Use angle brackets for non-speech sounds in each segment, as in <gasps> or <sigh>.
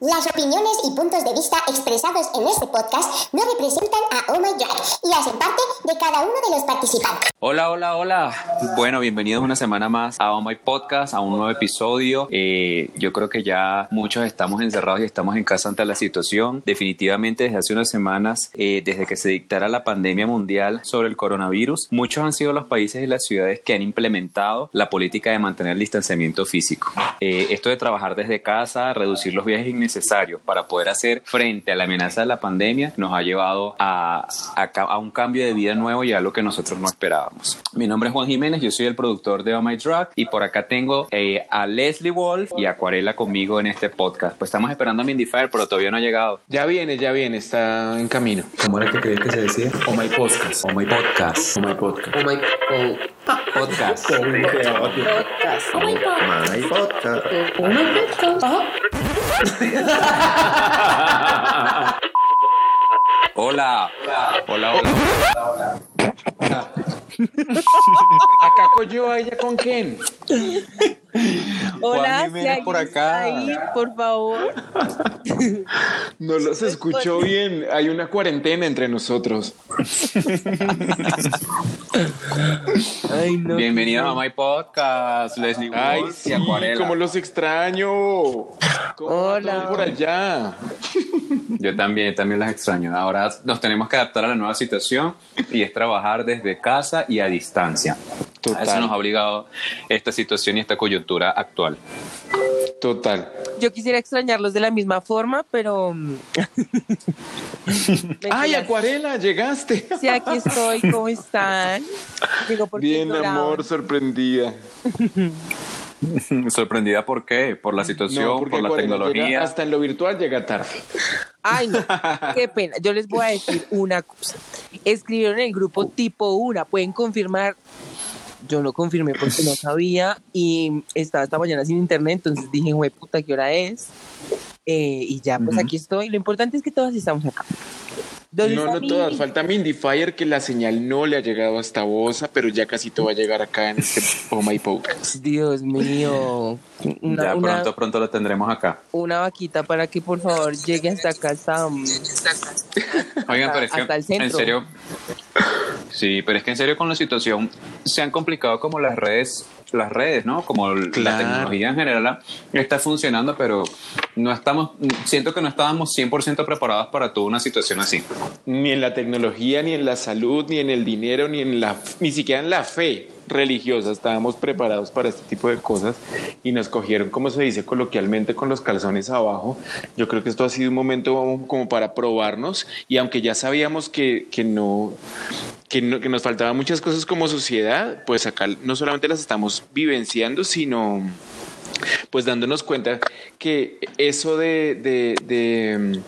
Las opiniones y puntos de vista expresados en este podcast no representan a Oh My Drag y hacen parte de cada uno de los participantes. Hola, hola, hola. Bueno, bienvenidos una semana más a Oh My Podcast, a un nuevo episodio. Eh, yo creo que ya muchos estamos encerrados y estamos en casa ante la situación. Definitivamente desde hace unas semanas, eh, desde que se dictara la pandemia mundial sobre el coronavirus, muchos han sido los países y las ciudades que han implementado la política de mantener el distanciamiento físico. Eh, esto de trabajar desde casa, reducir los viajes innecesarios para poder hacer frente a la amenaza de la pandemia, nos ha llevado a, a, a un cambio de vida nuevo y a lo que nosotros no esperábamos. Mi nombre es Juan Jiménez, yo soy el productor de Oh My Drug y por acá tengo eh, a Leslie Wolf y Acuarela conmigo en este podcast. Pues estamos esperando a Mindy Fire, pero todavía no ha llegado. Ya viene, ya viene, está en camino. ¿Cómo era que creía que se decía? Oh My Podcast. Oh my podcast. Oh My Podcast. Oh my oh, podcast. Oh My Podcast. My podcast. Hola. Hola, hola. Acá cogió a ella con quién? <laughs> Juan Hola, Jiménez si por acá. está ahí, por favor. <laughs> No los escuchó bien. Hay una cuarentena entre nosotros. <laughs> Ay, no. Bienvenidos a My Podcast, Leslie Ay, Wolf sí, como los extraño. ¿Cómo va Hola. por allá? Yo también, también las extraño. Ahora nos tenemos que adaptar a la nueva situación y es trabajar desde casa y a distancia. Total. A eso nos ha obligado esta situación y esta coyuntura actual. Total. Yo quisiera extrañarlos de la misma forma, pero. mm, <laughs> Ay. Acuarela, llegaste. Sí, aquí estoy. ¿Cómo están? Digo, Bien, ignoraban. amor, sorprendida. <laughs> ¿Sorprendida por qué? ¿Por la situación? No, ¿Por la llega- tecnología? hasta en lo virtual llega tarde. Ay, no. <laughs> Qué pena. Yo les voy a decir una cosa. Escribieron en el grupo tipo una. Pueden confirmar. Yo no confirmé porque no sabía y estaba esta mañana sin internet, entonces dije, güey, puta, ¿qué hora es? Eh, y ya, pues aquí estoy. Lo importante es que todas estamos acá. ¿Dónde No, no todas. Falta Mindy Fire, que la señal no le ha llegado hasta Bosa, pero ya casi te va a llegar acá en este Oh My Podcast. Dios mío. Una, ya una- pronto, pronto lo tendremos acá. una vaquita para que por favor llegue hasta acá, hasta, um, Oigan, pero es que hasta el centro. en serio, sí, pero es que en serio con la situación se han complicado como las redes, las redes, ¿no? Como l- la Claro. tecnología en general está funcionando, pero no estamos, siento que no estábamos 100% preparados para toda una situación así. Ni en la tecnología, ni en la salud, ni en el dinero, ni en la, ni siquiera en la fe religiosa estábamos preparados para este tipo de cosas y nos cogieron, como se dice coloquialmente, con los calzones abajo. Yo creo que esto ha sido un momento como para probarnos y aunque ya sabíamos que, que no que, no- que nos faltaban muchas cosas como sociedad, pues acá no solamente las estamos vivenciando, sino pues dándonos cuenta que eso de,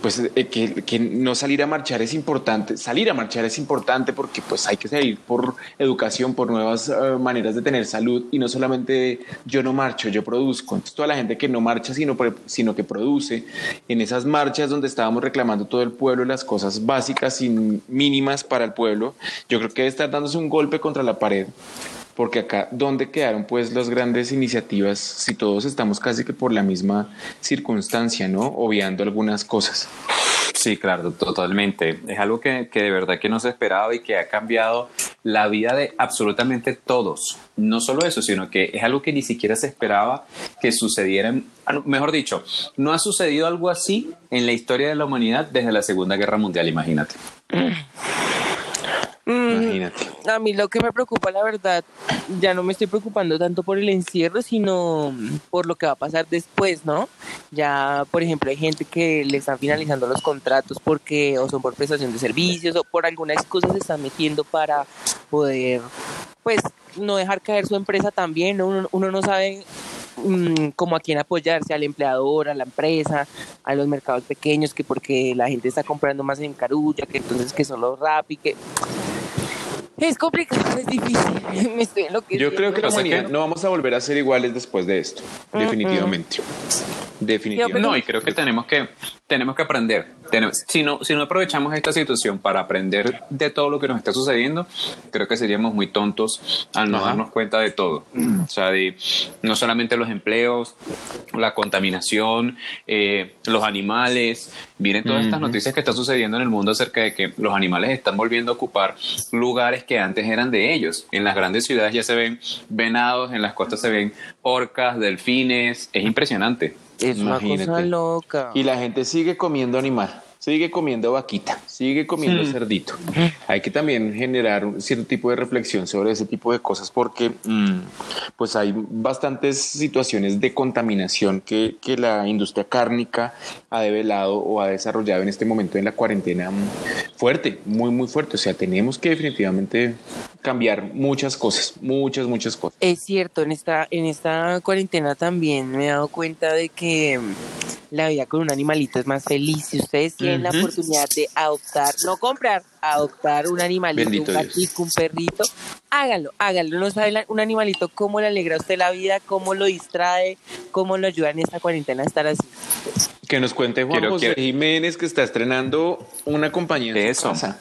pues eh, que, no salir a marchar es importante, salir a marchar es importante porque pues hay que salir por educación, por nuevas eh, maneras de tener salud. Y no solamente yo no marcho, yo produzco. Entonces toda la gente que no marcha sino, sino que produce. En esas marchas donde estábamos reclamando todo el pueblo las cosas básicas y mínimas para el pueblo, yo creo que debe estar dándose un golpe contra la pared porque acá, ¿dónde quedaron pues las grandes iniciativas si todos estamos casi que por la misma circunstancia, ¿no? Obviando algunas cosas. Sí, claro, totalmente. Es algo que, que de verdad que no se esperaba y que ha cambiado la vida de absolutamente todos. No solo eso, sino que es algo que ni siquiera se esperaba que sucediera. en- ah, no, Mejor dicho, no ha sucedido algo así en la historia de la humanidad desde la Segunda Guerra Mundial, imagínate. <clears throat> Imagínate. A mí lo que me preocupa, la verdad, ya no me estoy preocupando tanto por el encierro, sino por lo que va a pasar después, ¿no? Ya, por ejemplo, hay gente que le están finalizando los contratos porque o son por prestación de servicios o por alguna excusa se están metiendo para poder, pues, no dejar caer su empresa también, ¿no? Uno, uno no sabe mm, como a quién apoyarse, al empleador, a la empresa, a los mercados pequeños, que porque la gente está comprando más en Carulla, que entonces que solo Rappi, que Es complicado, es difícil. <laughs> Me estoy. Yo creo que O sea que- no vamos a volver a ser iguales después de esto. Definitivamente. Definitivamente. No, y creo que tenemos que tenemos que aprender. Tenemos- si no si no aprovechamos esta situación para aprender de todo lo que nos está sucediendo, creo que seríamos muy tontos al no Ajá. darnos cuenta de todo. O sea, de no solamente los empleos, la contaminación, eh, los animales. Miren todas estas noticias que están sucediendo en el mundo acerca de que los animales están volviendo a ocupar lugares que antes eran de ellos. En las grandes ciudades ya se ven venados, en las costas se ven orcas, delfines. Es impresionante. Es una cosa loca. Y la gente sigue comiendo animal, sigue comiendo vaquita, sigue comiendo cerdito. Hay que también generar un cierto tipo de reflexión sobre ese tipo de cosas porque mm, pues hay bastantes situaciones de contaminación que, que la industria cárnica ha develado o ha desarrollado en este momento en la cuarentena mm, fuerte, muy, muy fuerte. O sea, tenemos que definitivamente cambiar muchas cosas, muchas, muchas cosas. Es cierto, en esta, en esta cuarentena también me he dado cuenta de que la vida con un animalito es más feliz. Si ustedes tienen la oportunidad de adoptar, no comprar, adoptar un animalito, Bendito un gatito, un perrito, háganlo, háganlo. No sabe la- un animalito cómo le alegra a usted la vida, cómo lo distrae, cómo lo ayuda en esta cuarentena a estar así. Que nos cuente Juan Quiero- José quiero- Jiménez que está estrenando una compañía en su Eso. casa.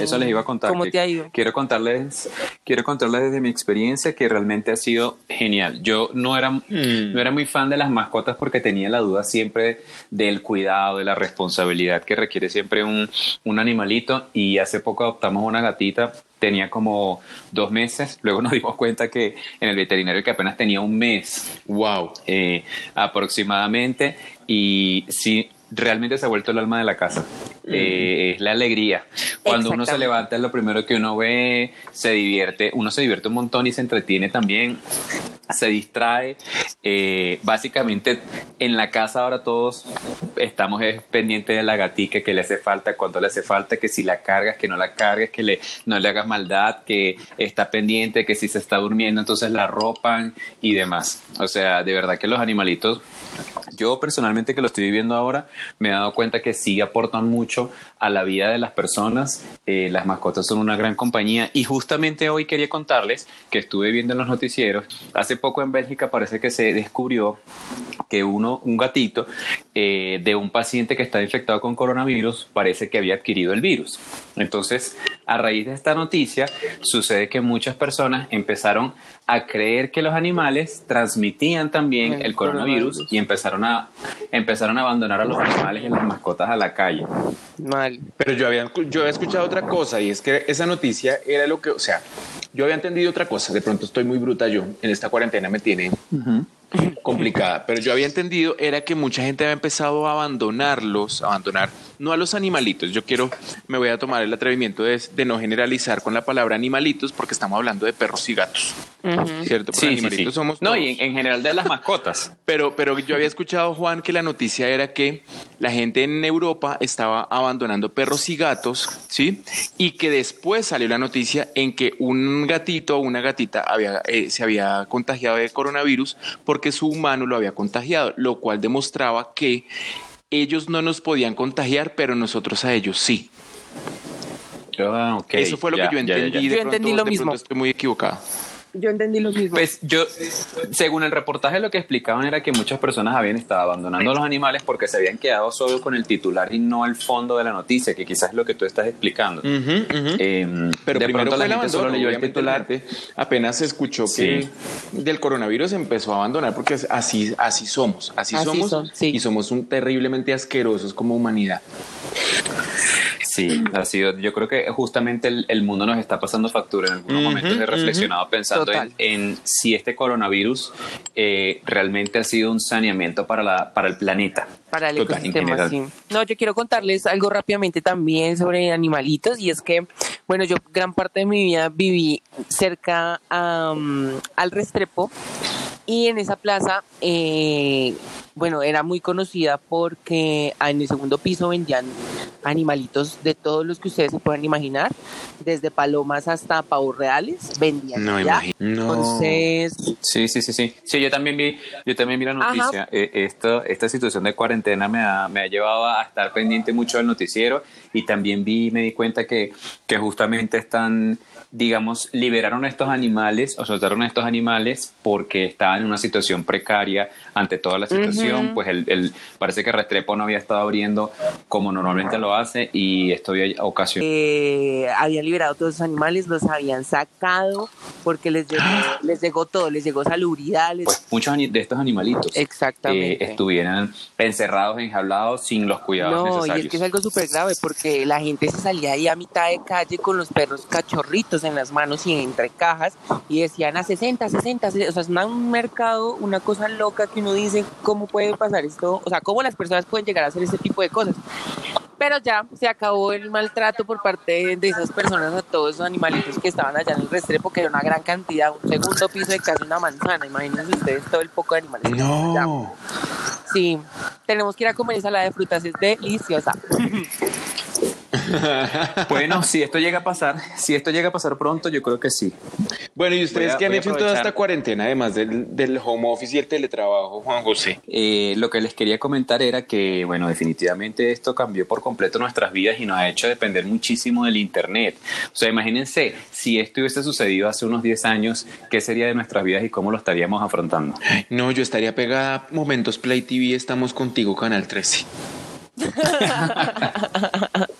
Eso les iba a contar. ¿Cómo te ha ido? Quiero contarles, quiero contarles desde mi experiencia que realmente ha sido genial. Yo no era, Mm. no era muy fan de las mascotas porque tenía la duda siempre del cuidado, de la responsabilidad que requiere siempre un, un animalito. Y hace poco adoptamos una gatita. Tenía como dos meses. Luego nos dimos cuenta que en el veterinario que apenas tenía un mes Wow. eh, aproximadamente y sí realmente se ha vuelto el alma de la casa. Eh, es la alegría. Cuando uno se levanta es lo primero que uno ve se divierte uno se divierte un montón y se entretiene también se distrae. Eh, básicamente en la casa ahora todos estamos pendientes de la gatica que le hace falta cuánto le hace falta que si la cargas que no la cargues que le no le hagas maldad que está pendiente que si se está durmiendo entonces la ropan y demás. O sea de verdad que los animalitos yo personalmente que lo estoy viviendo ahora me he dado cuenta que sí aportan mucho a la vida de las personas. Eh, las mascotas son una gran compañía y justamente hoy quería contarles que estuve viendo en los noticieros. Hace poco en Bélgica parece que se descubrió que uno, un gatito eh, de un paciente que está infectado con coronavirus parece que había adquirido el virus. Entonces, a raíz de esta noticia, sucede que muchas personas empezaron a creer que los animales transmitían también El el coronavirus coronavirus. y empezaron a, empezaron a abandonar a los animales y las mascotas a la calle. Mal. Pero yo había, yo había escuchado otra cosa y es que esa noticia era lo que, o sea, yo había entendido otra cosa. De pronto estoy muy bruta yo. En esta cuarentena me tiene <laughs> complicada, pero yo había entendido era que mucha gente había empezado a abandonarlos, abandonar, no a los animalitos. Yo quiero, me voy a tomar el atrevimiento de, de no generalizar con la palabra animalitos porque estamos hablando de perros y gatos. ¿cierto? Porque animalitos somos No, todos. y en, en general de las mascotas. <laughs> Pero, pero yo había escuchado, Juan, que la noticia era que la gente en Europa estaba abandonando perros y gatos, ¿sí? Y que después salió la noticia en que un gatito o una gatita había, eh, se había contagiado de coronavirus porque su humano lo había contagiado, lo cual demostraba que ellos no nos podían contagiar, pero nosotros a ellos sí. Ah, ok, Eso fue lo ya, que yo ya, ya, entendí. ya. De Yo entendí pronto- lo de mismo. pronto estoy muy equivocado. Yo entendí lo mismo. Pues yo, según el reportaje, lo que explicaban era que muchas personas habían estado abandonando a los animales porque se habían quedado solo con el titular y no el fondo de la noticia, que quizás es lo que tú estás explicando. Ujú, ujú. Eh, Pero de primero pronto fue la el gente solo leyó el titular. apenas se escuchó Sí. que del coronavirus empezó a abandonar porque así, así somos, así, Así somos son, sí. y somos un terriblemente asquerosos como humanidad. Sí, ha sido, yo creo que justamente el, el mundo nos está pasando factura en algunos momentos. He reflexionado pensando en, en si este coronavirus eh, realmente ha sido un saneamiento para, la, para el planeta. para el Total, ecosistema, sí. No, yo quiero contarles algo rápidamente también sobre animalitos y es que, bueno, yo gran parte de mi vida viví cerca am, al Restrepo y en esa plaza, eh, bueno, era muy conocida porque en el segundo piso vendían animalitos de todos los que ustedes se puedan imaginar, desde palomas hasta pavos reales, vendían No, allá. imagino. No. Entonces, Sí, sí, sí, sí. Sí, yo también vi, yo también vi la noticia. Eh, esto, esta situación de cuarentena me ha, me ha llevado a estar pendiente mucho del noticiero y también vi, me di cuenta que, que justamente están digamos, liberaron a estos animales o soltaron a estos animales porque estaban en una situación precaria ante toda la situación. Pues el, el- parece que Restrepo no había estado abriendo como normalmente lo hace y esto había ocasionado. Eh, habían liberado todos esos animales, los habían sacado porque les llegó, <gasps> les llegó todo, les llegó salubridad, les- Pues muchos de estos animalitos Exactamente. eh, estuvieran encerrados, enjaulados, sin los cuidados No, y necesarios. es que es algo súper grave porque la gente se salía ahí a mitad de calle con los perros cachorritos en las manos y entre cajas y decían a 60, 60, 60. o sea, es un mercado, una cosa loca que uno dice, ¿cómo puede pasar esto? O sea, ¿cómo las personas pueden llegar a hacer este tipo de cosas? Pero ya se acabó el maltrato por parte de, esas personas a todos esos animalitos que estaban allá en el Restrepo, que era una gran cantidad, un segundo piso de casi una manzana. Imagínense ustedes todo el poco de animales. que allá. No. Sí, tenemos que ir a comer ensalada de frutas, es deliciosa. <laughs> <laughs> Bueno, si esto llega a pasar, si esto llega a pasar pronto, yo creo que sí. Bueno, ¿y ustedes a- qué han hecho en toda esta cuarentena, además del, del home office y el teletrabajo, Juan José? Eh, lo que les quería comentar era que, bueno, definitivamente esto cambió por completo nuestras vidas y nos ha hecho depender muchísimo del Internet. O sea, imagínense, si esto hubiese sucedido hace unos 10 años, ¿qué sería de nuestras vidas y cómo lo estaríamos afrontando? No, yo estaría pegada a Momentos Play TV, estamos contigo, Canal 13. <laughs>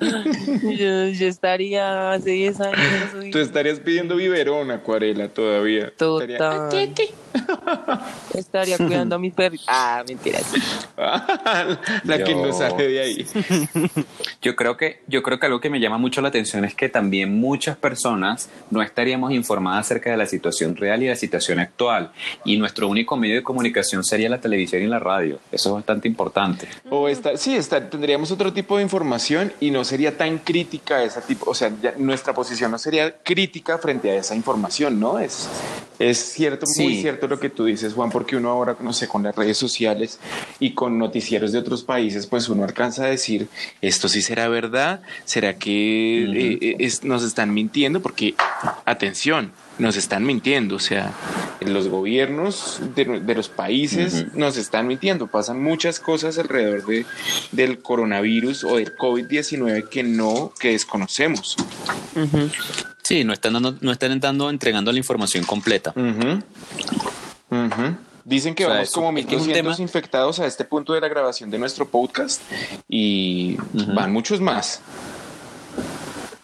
<laughs> Yo, yo estaría hace 10 años. Tú estarías pidiendo biberón, acuarela, todavía. Estaría- Total. Estaría cuidando a mis perritos. Ah, mentiras. <laughs> La que no sale de ahí. <laughs> Yo creo que yo creo que algo que me llama mucho la atención es que también muchas personas no estaríamos informadas acerca de la situación real y la situación actual y nuestro único medio de comunicación sería la televisión y la radio. Eso es bastante importante. O esta, sí, esta, tendríamos otro tipo de información y no sería tan crítica esa tipo, o sea, ya nuestra posición no sería crítica frente a esa información, ¿no? Es, es cierto, muy cierto lo que tú dices, Juan, porque uno ahora, no sé, con las redes sociales y con noticieros de otros países, pues uno alcanza a decir, esto sí será verdad, será que eh, eh, es- nos están mintiendo, porque, atención, nos están mintiendo, o sea, los gobiernos de, de los países nos están mintiendo, pasan muchas cosas alrededor de, del coronavirus o del COVID-19 que no, que desconocemos. Sí, no están dando, no están dando, entregando la información completa. Ujú. Ujú. Dicen que O sea, vamos como es que es un 1200 tema- infectados a este punto de la grabación de nuestro podcast y van muchos más.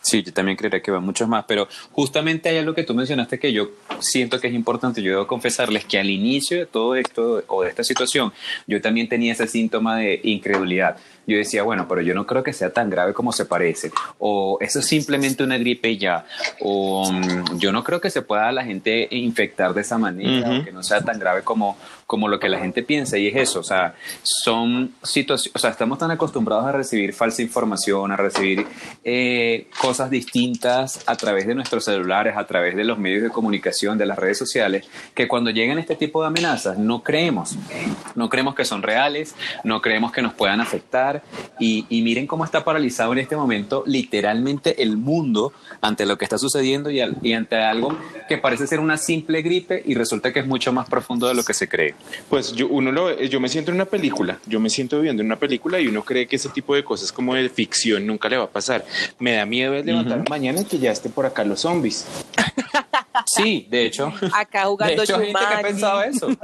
Sí, yo también creería que van muchos más, pero justamente hay algo que tú mencionaste que yo siento que es importante. Yo debo confesarles que al inicio de todo esto o de esta situación, yo también tenía ese síntoma de incredulidad. Yo decía, bueno, pero yo no creo que sea tan grave como se parece, o eso es simplemente una gripe y ya, o mm, yo no creo que se pueda la gente infectar de esa manera, o que no sea tan grave como, como lo que la gente piensa, y es eso, o sea, son situaciones, o sea, estamos tan acostumbrados a recibir falsa información, a recibir eh, cosas distintas a través de nuestros celulares, a través de los medios de comunicación, de las redes sociales, que cuando llegan este tipo de amenazas no creemos, no creemos que son reales, no creemos que nos puedan afectar, y, y miren cómo está paralizado en este momento literalmente el mundo ante lo que está sucediendo y, al- y ante algo que parece ser una simple gripe y resulta que es mucho más profundo de lo que se cree. Pues yo, uno lo, yo me siento en una película, yo me siento viviendo en una película y uno cree que ese tipo de cosas como de ficción nunca le va a pasar. Me da miedo el levantar mañana y que ya estén por acá los zombies. Sí, de hecho. Acá De jugando hecho, hay gente que ha pensado eso. <laughs>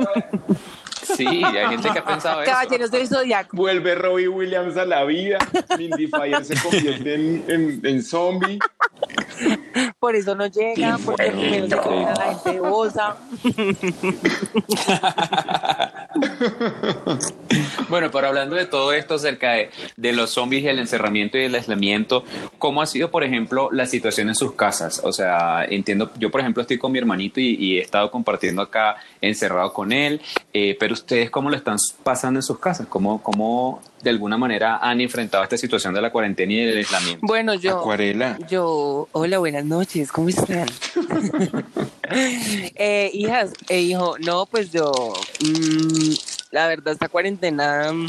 Sí, hay gente que ha pensado eso. Caballeros del Zodiaco. Vuelve Robbie Williams a la vida, Mindy Fire se convierte en, en, en zombie. Por eso no llega, porque primero se la gente bosa. <laughs> <laughs> Bueno, pero hablando de todo esto acerca de, los zombies y el encerramiento y el aislamiento, ¿cómo ha sido, por ejemplo, la situación en sus casas? O sea, entiendo, yo por ejemplo estoy con mi hermanito y, y he estado compartiendo acá encerrado con él, eh, pero ustedes cómo lo están pasando en sus casas? ¿Cómo, ¿Cómo de alguna manera han enfrentado esta situación de la cuarentena y del aislamiento? Bueno, yo. Acuarela. Yo, hola, buenas noches, ¿cómo están? <laughs> eh, hijas, eh, hijo, no, pues yo, mm, la verdad, esta cuarentena mm,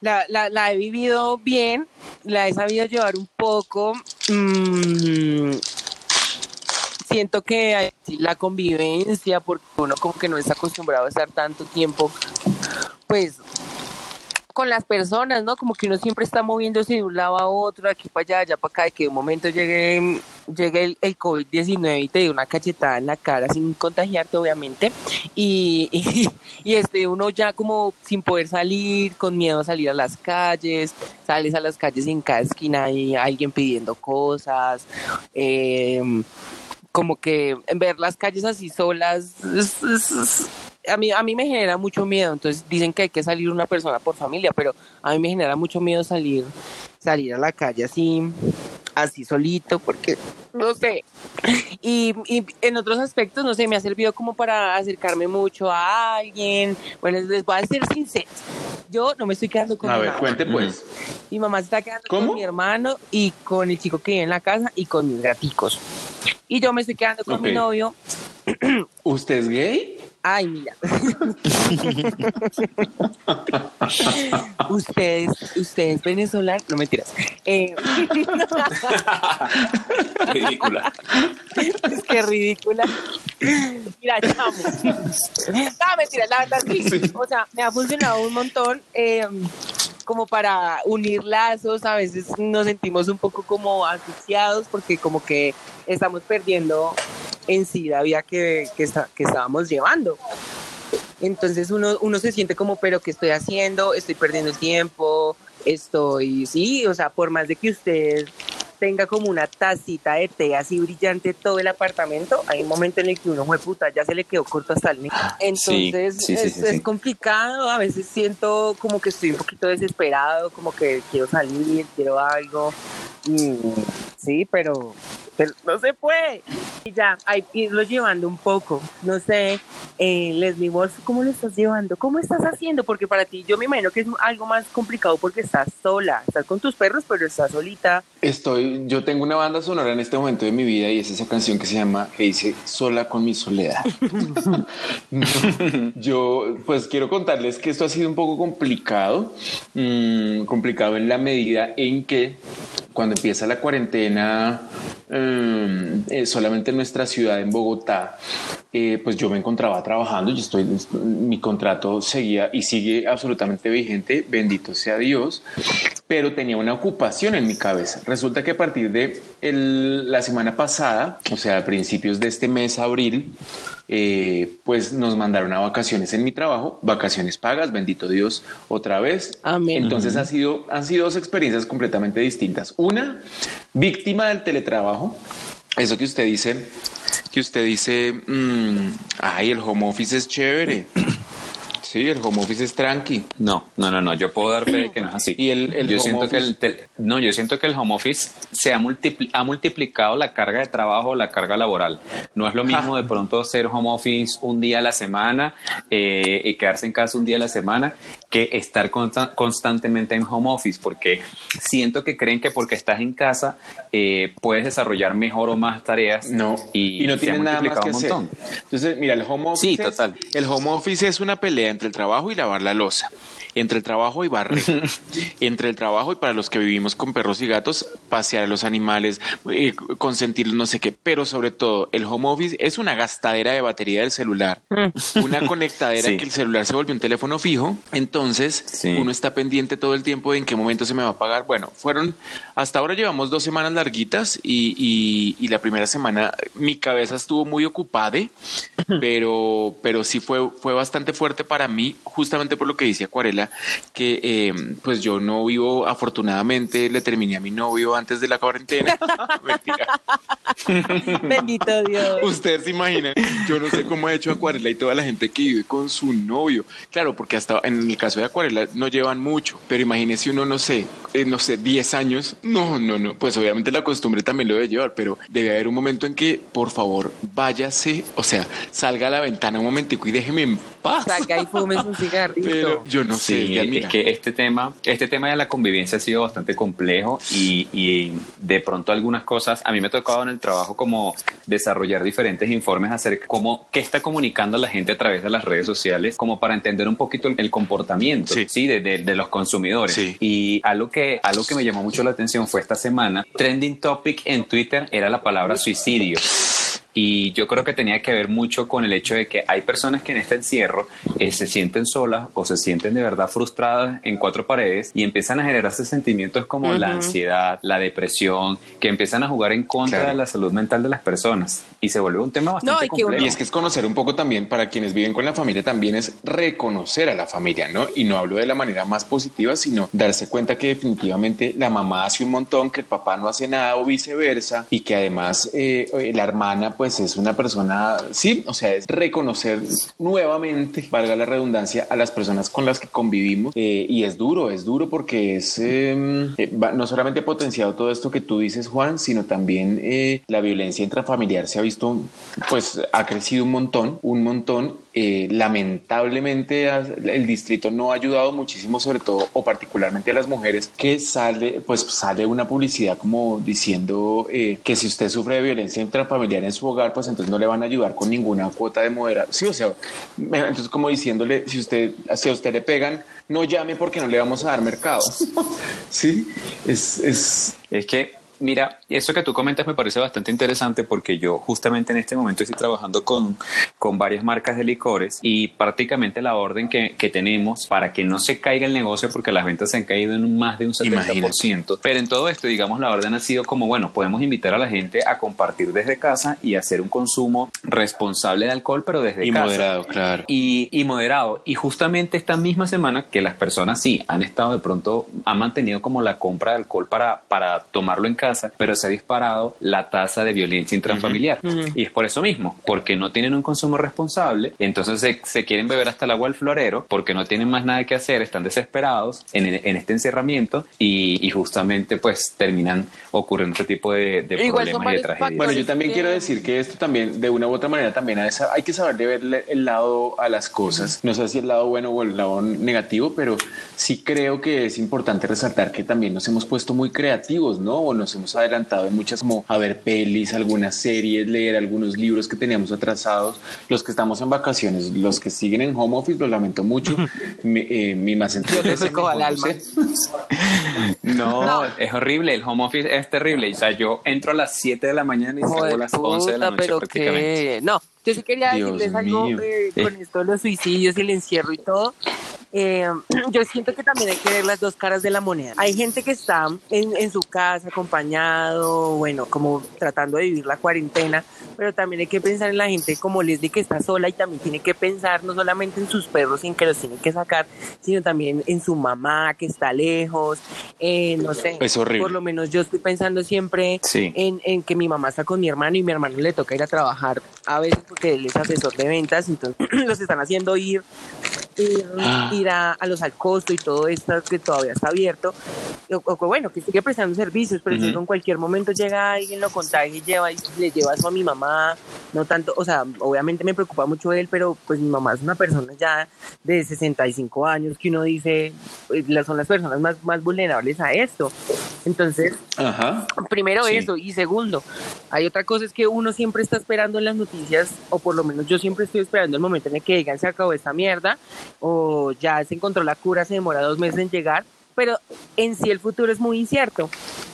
la, la, la he vivido bien, la he sabido llevar un poco. mm, siento que hay la convivencia, porque uno como que no está acostumbrado a estar tanto tiempo, pues con las personas, ¿no? Como que uno siempre está moviéndose de un lado a otro, aquí para allá, allá para acá, y que de un momento llegue, llegue el, el COVID-19 y te dé una cachetada en la cara sin contagiarte, obviamente, y, <laughs> y, y, este, uno ya como sin poder salir, con miedo a salir a las calles, sales a las calles y en cada esquina hay alguien pidiendo cosas, eh, como que ver las calles así solas es, a mí, a mí me genera mucho miedo. Entonces dicen que hay que salir una persona por familia, pero a mí me genera mucho miedo salir, salir a la calle así, así solito, porque no sé. Y, y en otros aspectos, no sé, me ha servido como para acercarme mucho a alguien. Bueno, les voy a ser sincero. Yo no me estoy quedando con A mi ver, mamá. cuente pues. Mi mamá se está quedando ¿Cómo? con mi hermano y con el chico que vive en la casa y con mis gaticos. Y yo me estoy quedando con mi novio. ¿Usted es gay? Ay, mira. <laughs> ustedes, ustedes venezolanos, no mentiras. Eh, <laughs> Ridícula. es que ridícula. Mira, chamo. No, mentira, la verdad sí. <laughs> O sea, me ha funcionado un montón. eh, como para unir lazos, a veces nos sentimos un poco como asfixiados porque como que estamos perdiendo en sí la vida que, que, está- que estábamos llevando. Entonces uno, uno se siente como, pero ¿qué estoy haciendo? Estoy perdiendo tiempo, estoy, sí, o sea, por más de que usted tenga como una tacita de té así brillante todo el apartamento, hay un momento en el que uno, fue puta, ya se le quedó corto hasta el mes. Entonces sí, sí, es, sí, es sí. complicado, a veces siento como que estoy un poquito desesperado, como que quiero salir, quiero algo. Sí, pero, pero no se puede. Y ya, hay que irlo llevando un poco. No sé, eh, Leslie Wolf, ¿cómo lo estás llevando? ¿Cómo estás haciendo? Porque para ti, yo me imagino que es algo más complicado porque estás sola, estás con tus perros, pero estás solita. Estoy, yo tengo una banda sonora en este momento de mi vida y es esa canción que se llama, que dice Sola con mi soledad. No, <laughs> yo pues quiero contarles que esto ha sido un poco complicado, mm, complicado en la medida en que cuando empieza la cuarentena mm, eh, solamente en nuestra ciudad, en Bogotá, eh, pues yo me encontraba trabajando, yo estoy, mi contrato seguía y sigue absolutamente vigente, bendito sea Dios, pero tenía una ocupación en mi cabeza. Resulta que a partir de la semana pasada, o sea, a principios de este mes, abril, eh, pues nos mandaron a vacaciones en mi trabajo, vacaciones pagas, bendito Dios, otra vez. Amén. Entonces ha sido, han sido dos experiencias completamente distintas. Una, víctima del teletrabajo, eso que usted dice, que usted dice, mm, ay, el home office es chévere. Sí, el home office es tranqui. No, no, no, no. Yo puedo dar fe de que no es así. Y el- el yo home siento que office- el tel- no, yo siento que el home office se ha, multipli- ha multiplicado la carga de trabajo, la carga laboral. No es lo mismo de pronto hacer home office un día a la semana eh, y quedarse en casa un día a la semana que estar consta- constantemente en home office, porque siento que creen que porque estás en casa eh, puedes desarrollar mejor o más tareas. No, y, y, no tienen nada más que un hacer. Entonces, mira, el home office, Sí, es- total. el home office es una pelea entre el trabajo y lavar la losa, entre el trabajo y barrer, <laughs> entre el trabajo y para los que vivimos con perros y gatos, pasear a los animales, eh, consentirlos, no sé qué, pero sobre todo el home office es una gastadera de batería del celular, una conectadera <laughs> Sí. que el celular se volvió un teléfono fijo, entonces Sí. uno está pendiente todo el tiempo de en qué momento se me va a pagar. Bueno, fueron, hasta ahora llevamos dos semanas larguitas y, y- y la primera semana mi cabeza estuvo muy ocupada, pero, pero sí fue, fue bastante fuerte para mí, justamente por lo que dice Acuarela, que eh, pues yo no vivo, afortunadamente le terminé a mi novio antes de la cuarentena. <laughs> Mentira. Bendito Dios. Ustedes se imaginan, yo no sé cómo ha hecho Acuarela y toda la gente que vive con su novio. Claro, porque hasta en el caso de Acuarela no llevan mucho, pero imagínese uno, no sé, eh, no sé, 10 años. No, no, no. Pues obviamente la costumbre también lo debe llevar, pero debe haber un momento en que, por favor, váyase, o sea, salga a la ventana un momentico y déjeme en paz. Saca y fumes un cigarrito. Pero yo no sé, Sí, ya es que este tema, este tema de la convivencia ha sido bastante complejo y, y de pronto algunas cosas, a mí me ha tocado en el trabajo como desarrollar diferentes informes acerca de cómo, qué está comunicando la gente a través de las redes sociales, como para entender un poquito el, el comportamiento Sí. ¿sí? de, de- de los consumidores. Sí. Y algo que, algo que me llamó mucho la atención fue esta semana, trending topic en Twitter era la palabra suicidio. Y yo creo que tenía que ver mucho con el hecho de que hay personas que en este encierro eh, se sienten solas o se sienten de verdad frustradas en cuatro paredes y empiezan a generarse sentimientos como la ansiedad, la depresión, que empiezan a jugar en contra Claro. de la salud mental de las personas. Y se vuelve un tema bastante y que uno- complejo. Y es que es conocer un poco también para quienes viven con la familia, también es reconocer a la familia, ¿no? Y no hablo de la manera más positiva, sino darse cuenta que definitivamente la mamá hace un montón, que el papá no hace nada o viceversa, y que además eh, eh, la hermana pues es una persona, sí, o sea, es reconocer nuevamente, valga la redundancia, a las personas con las que convivimos. eh, y es duro, es duro porque es eh, eh, no solamente potenciado todo esto que tú dices, Juan, sino también eh, la violencia intrafamiliar se ha visto, pues ha crecido un montón, un montón. Eh, lamentablemente el distrito no ha ayudado muchísimo, sobre todo o particularmente a las mujeres, que sale, pues sale una publicidad como diciendo eh, que si usted sufre de violencia intrafamiliar en su hogar, pues entonces no le van a ayudar con ninguna cuota de moderación. Sí, o sea, entonces como diciéndole, si usted, si a usted le pegan, no llame porque no le vamos a dar mercado. <laughs> sí, es, es Es que, mira, eso que tú comentas me parece bastante interesante porque yo justamente en este momento estoy trabajando con, con varias marcas de licores y prácticamente la orden que, que tenemos para que no se caiga el negocio porque las ventas se han caído en más de un 70%. Pero en todo esto, digamos, la orden ha sido como, bueno, podemos invitar a la gente a compartir desde casa y hacer un consumo responsable de alcohol, pero desde y casa moderado, claro. y, y moderado. Y justamente esta misma semana que las personas sí han estado de pronto, han mantenido como la compra de alcohol para, para tomarlo en casa, pero se ha disparado la tasa de violencia intrafamiliar. Y es por eso mismo, porque no tienen un consumo responsable, entonces se, se quieren beber hasta el agua al florero, porque no tienen más nada que hacer, están desesperados en, en este encerramiento y, y justamente pues terminan ocurriendo este tipo de, de problemas y de tragedias. Bueno, yo también quiero decir que esto también, de una u otra manera, también hay hay que saber de verle el lado a las cosas. No sé si el lado bueno o el lado negativo, pero sí creo que es importante resaltar que también nos hemos puesto muy creativos, ¿no? O nos hemos adelantado en muchas, como a ver pelis, algunas series, leer algunos libros que teníamos atrasados. Los que estamos en vacaciones, los que siguen en home office, lo lamento mucho. <laughs> mi, eh, mi más sentido al no alma. <laughs> No, No. es horrible. El home office es terrible. O sea, yo entro a las 7 de la mañana y salgo a las 11 de la noche pero prácticamente. que no. Yo sí quería Dios decirles algo eh, con esto de los suicidios y el encierro y todo. Eh, <clears throat> yo siento que también hay que ver las dos caras de la moneda. Hay gente que está en, en su casa acompañado, bueno, como tratando de vivir la cuarentena, pero también hay que pensar en la gente como Leslie que está sola y también tiene que pensar no solamente en sus perros sin que los tiene que sacar, sino también en su mamá que está lejos, eh, no sé. Es horrible. Por lo menos yo estoy pensando siempre Sí. en, en que mi mamá está con mi hermano y mi hermano le toca ir a trabajar a veces porque él es asesor de ventas, entonces <clears throat> los están haciendo ir, ir, Ah. ir a, a los al costo y todo esto que todavía está abierto, o, o bueno, que sigue prestando servicios, pero si Ujú. en cualquier momento llega alguien, lo contagia y lleva, y le lleva eso a mi mamá, no tanto, o sea, obviamente me preocupa mucho él, pero pues mi mamá es una persona ya de 65 años que uno dice, pues, son las personas más, más vulnerables a esto. Entonces, Ajá. Primero Sí. eso y segundo, hay otra cosa es que uno siempre está esperando en las noticias o por lo menos yo siempre estoy esperando el momento en el que digan se acabó esta mierda o ya se encontró la cura, se demora dos meses en llegar, pero en sí el futuro es muy incierto.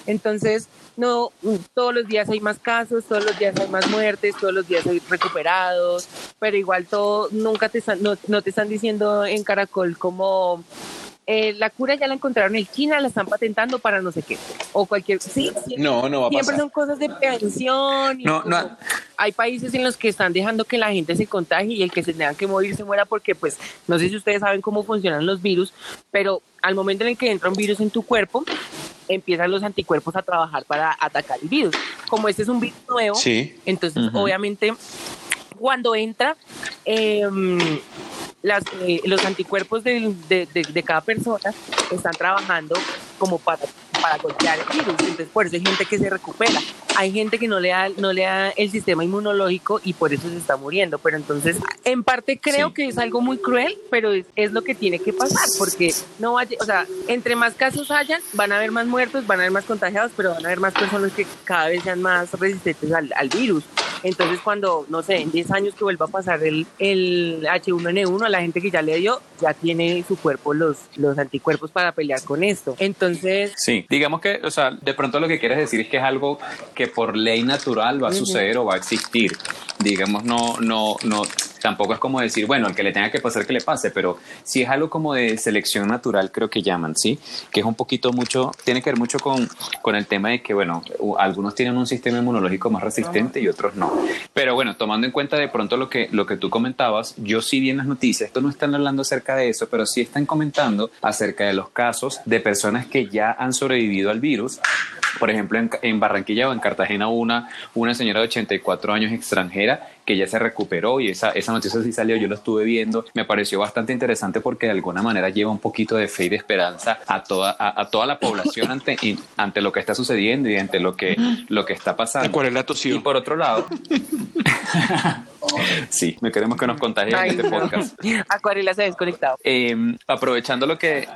Entonces, no, todos los días hay más casos, todos los días hay más muertes, todos los días hay recuperados, pero igual todo, nunca te están, no, no te están diciendo en Caracol como eh, la cura ya la encontraron en China, la están patentando para no sé qué, o cualquier, sí, sí, No, no va a siempre pasar. son cosas de prevención. y No, no. Hay países en los que están dejando que la gente se contagie y el que se tenga que morir se muera porque, pues, no sé si ustedes saben cómo funcionan los virus, pero al momento en el que entra un virus en tu cuerpo, empiezan los anticuerpos a trabajar para atacar el virus. Como este es un virus nuevo, Sí. entonces obviamente cuando entra, em, las, eh, los anticuerpos del- de, de- de cada persona están trabajando como para, para golpear el virus. Entonces, por eso hay gente que se recupera. Hay gente que no le, da, no le da el sistema inmunológico y por eso se está muriendo. Pero entonces, en parte creo Sí. que es algo muy cruel, pero es, es lo que tiene que pasar, porque no vaya, o sea, entre más casos hayan, van a haber más muertos, van a haber más contagiados, pero van a haber más personas que cada vez sean más resistentes al, al virus. Entonces cuando, no sé, en 10 años que vuelva a pasar el, el H1N1, a la gente que ya le dio, ya tiene su cuerpo los, los anticuerpos para pelear con esto. Entonces, Sí, digamos que, o sea, de pronto lo que quieres decir es que es algo que por ley natural va a suceder o va a existir. Digamos, no, no, no, tampoco es como decir, bueno, el que le tenga que pasar que le pase, pero sí es algo como de selección natural, creo que llaman, ¿sí? Que es un poquito mucho, tiene que ver mucho con, con el tema de que, bueno, algunos tienen un sistema inmunológico más resistente y otros no. Pero bueno, tomando en cuenta de pronto lo que, lo que tú comentabas, yo sí vi en las noticias, esto no están hablando acerca de eso, pero sí están comentando acerca de los casos de personas que ya han sobrevivido al virus. Por ejemplo, en, en Barranquilla o en Cartagena, una, una señora de 84 años extranjera que ya se recuperó y esa, esa noticia sí salió, yo lo estuve viendo, me pareció bastante interesante porque de alguna manera lleva un poquito de fe y de esperanza a toda, a, a toda la población ante, y- ante lo que está sucediendo y ante lo que, lo que está pasando. ¿Cuál es la Y tosió? por otro lado, <laughs> sí, me queremos que nos contagien en ay, este no. podcast. Acuarela se ha desconectado. Eh, aprovechando lo que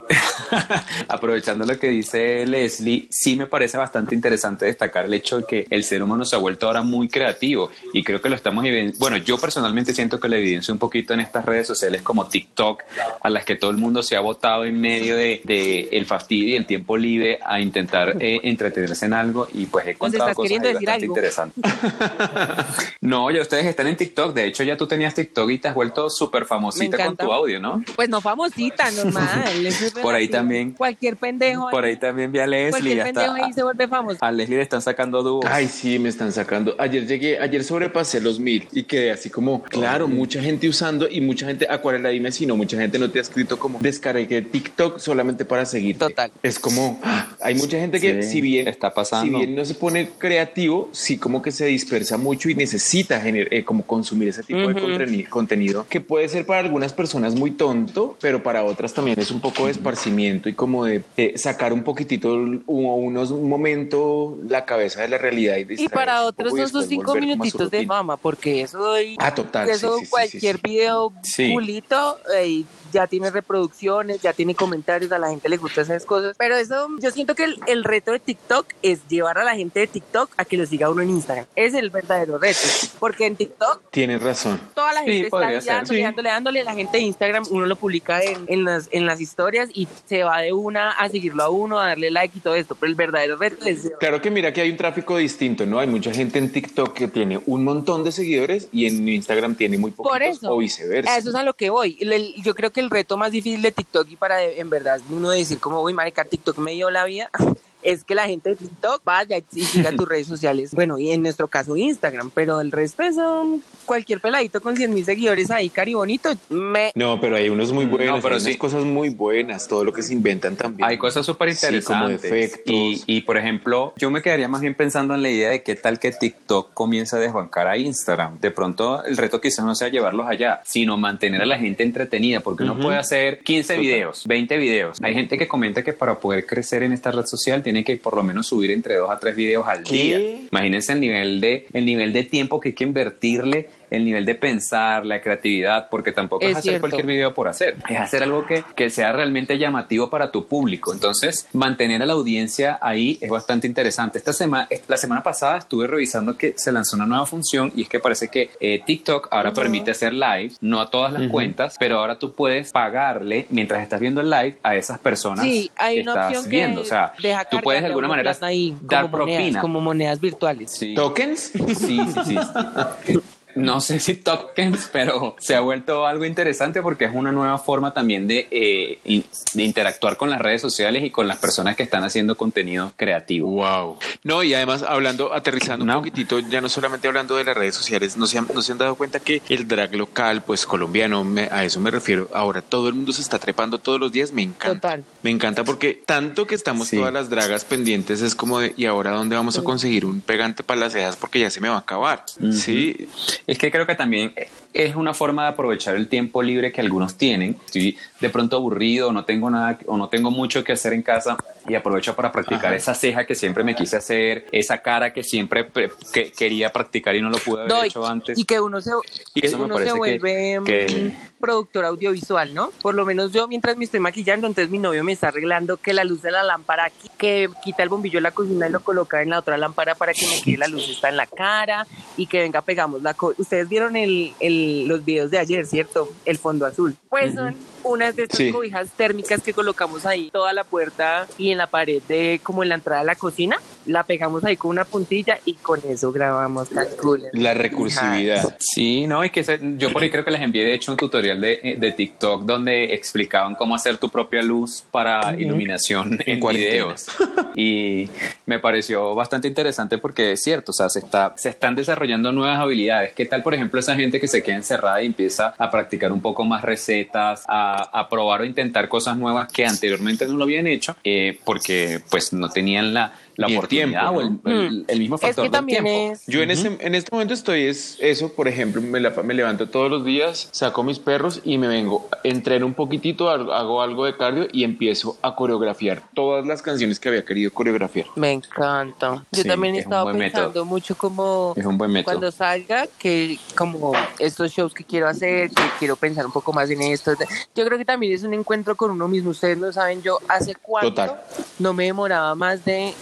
<laughs> aprovechando lo que dice Leslie, sí me parece bastante interesante destacar el hecho de que el ser humano se ha vuelto ahora muy creativo y creo que lo estamos bueno, yo personalmente siento que lo evidencio un poquito en estas redes sociales como TikTok, a las que todo el mundo se ha votado en medio de, de el fastidio y el tiempo libre a intentar eh, entretenerse en algo y pues he encontrado estás cosas queriendo ahí decir bastante algo? interesantes. <laughs> no, ya ustedes están en TikTok, de hecho ya tú tenías TikTok y te has vuelto súper famosita con tu audio, ¿no? Pues no famosita, normal. <laughs> Por ahí también. Cualquier pendejo. Por ahí también vi a Leslie. cualquier pendejo ahí se vuelve famoso. a Leslie le están sacando dúos. Ay, sí, me están sacando. Ayer llegué, ayer sobrepasé los mil y quedé así como, claro, mucha gente usando y mucha gente, Acuarela, dime si no, mucha gente no te ha escrito como descargué TikTok solamente para seguir. Total. Es como, ¡ah! hay mucha gente que Sí, si bien está pasando. si bien no se pone creativo, sí como que se dispersa mucho y necesita gener- eh, como consumir ese tipo de Ujú. conteni- contenido que puede ser para algunas personas muy tonto, pero para otras también es un poco de esparcimiento y como de eh, sacar un poquitito u- unos un momento la cabeza de la realidad y Y para otros y son sus cinco minutitos de fama, porque eso doy. Ah, total. eso sí, sí, cualquier sí. video Sí. pulito eh, ya tiene reproducciones, ya tiene comentarios, a la gente le gusta esas cosas. Pero eso, yo siento que el, el reto de TikTok es llevar a la gente de TikTok a que lo siga uno en Instagram. Es el verdadero reto. Porque en TikTok Tienes razón. toda la Sí, gente podría está dándole, sí. dándole, dándole. La gente de Instagram, uno lo publica en, en las, en las historias y se va de una a seguirlo a uno, a darle like y todo esto. Pero el verdadero reto es Claro que mira que hay un tráfico distinto, ¿no? Hay mucha gente en TikTok que tiene un montón de seguidores y en Instagram tiene muy poquitos Por eso. o viceversa. A eso es a lo que voy. Yo creo que el reto más difícil de TikTok y para en verdad uno decir como, uy, marica, TikTok me dio la vida, <laughs> es que la gente de TikTok vaya y siga tus redes sociales. Bueno, y en nuestro caso Instagram, pero el resto es um, cualquier peladito con 100 mil seguidores ahí, cari bonito, me... No, pero hay unos muy No, buenos, pero hay unas sí. cosas muy buenas, todo lo que se inventan también. Hay cosas súper Sí, como interesantes. efectos. y, y, por ejemplo, yo me quedaría más bien pensando en la idea de qué tal que TikTok comienza a desbancar a Instagram. De pronto, el reto quizás no sea llevarlos allá, sino mantener a la gente entretenida, porque uno Ujú. puede hacer 15 Total. videos, 20 videos. Hay gente que comenta que para poder crecer en esta red social tiene que por lo menos subir entre dos a tres videos al ¿Qué? día. Imagínense el nivel de el nivel de tiempo que hay que invertirle, el nivel de pensar, la creatividad, porque tampoco es, Es hacer cierto. cualquier video por hacer, es hacer algo que, que sea realmente llamativo para tu público. Entonces, mantener a la audiencia ahí es bastante interesante. Esta semana, la semana pasada estuve revisando que se lanzó una nueva función y es que parece que eh, TikTok ahora permite hacer live, no a todas las Ujú. cuentas, pero ahora tú puedes pagarle mientras estás viendo el live a esas personas Sí, hay que una estás opción que viendo. O sea, deja tú puedes de alguna manera ahí, dar como monedas, propina. como monedas virtuales. Sí. ¿Tokens? Sí, sí, sí. <laughs> No sé si tokens, pero se ha vuelto algo interesante porque es una nueva forma también de, eh, de interactuar con las redes sociales y con las personas que están haciendo contenido creativo. Wow. No, y además hablando, aterrizando No. un poquitito, ya no solamente hablando de las redes sociales, no se han, no se han dado cuenta que el drag local, pues colombiano, me- a eso me refiero. Ahora todo el mundo se está trepando todos los días, me encanta. Total. Me encanta porque tanto que estamos Sí. todas las dragas pendientes es como de, ¿y ahora dónde vamos a conseguir un pegante para las cejas? Porque ya se me va a acabar. Sí, Es que creo que también es una forma de aprovechar el tiempo libre que algunos tienen. Estoy de pronto aburrido, no tengo nada o no tengo mucho que hacer en casa y aprovecho para practicar Ajá. esa ceja que siempre me quise hacer, esa cara que siempre pre- que quería practicar y no lo pude haber No, hecho antes. Y que uno se, Y eso me uno parece se vuelve, mm, que- productor audiovisual, ¿no? Por lo menos yo mientras me estoy maquillando, entonces mi novio me está arreglando que la luz de la lámpara aquí, que quita el bombillo de la cocina y lo coloca en la otra lámpara para que me quede la luz está en la cara y que venga pegamos la co ustedes vieron el, el, los videos de ayer, ¿cierto? El fondo azul. Pues son unas de estas Sí. cobijas térmicas que colocamos ahí toda la puerta y en la pared de como en la entrada de la cocina, la pegamos ahí con una puntilla y con eso grabamos calculen. La recursividad. Sí, no, es que se- yo por ahí creo que les envié de hecho un tutorial de, de TikTok donde explicaban cómo hacer tu propia luz para iluminación en videos. Y me pareció bastante interesante porque es cierto, o sea, se, está, se están desarrollando nuevas habilidades. ¿Qué tal, por ejemplo, esa gente que se queda encerrada y empieza a practicar un poco más recetas, a, a probar o intentar cosas nuevas que anteriormente no lo habían hecho eh, porque pues no tenían la, la oportunidad tiempo, o el, el- el mismo Es factor que del también tiempo? es... Yo en, ese, en este momento estoy, es eso, por ejemplo, me, la- me levanto todos los días, saco mis perros y me vengo, entreno un poquitito, hago algo de cardio y empiezo a coreografiar todas las canciones que había querido coreografiar. Me encanta. Yo Sí, también he es estado pensando método. mucho como Es un buen método. cuando salga, que como estos shows que quiero hacer, que quiero pensar un poco más en esto. Yo creo que también es un encuentro con uno mismo. Ustedes no saben, yo hace cuánto Total. no me demoraba más de,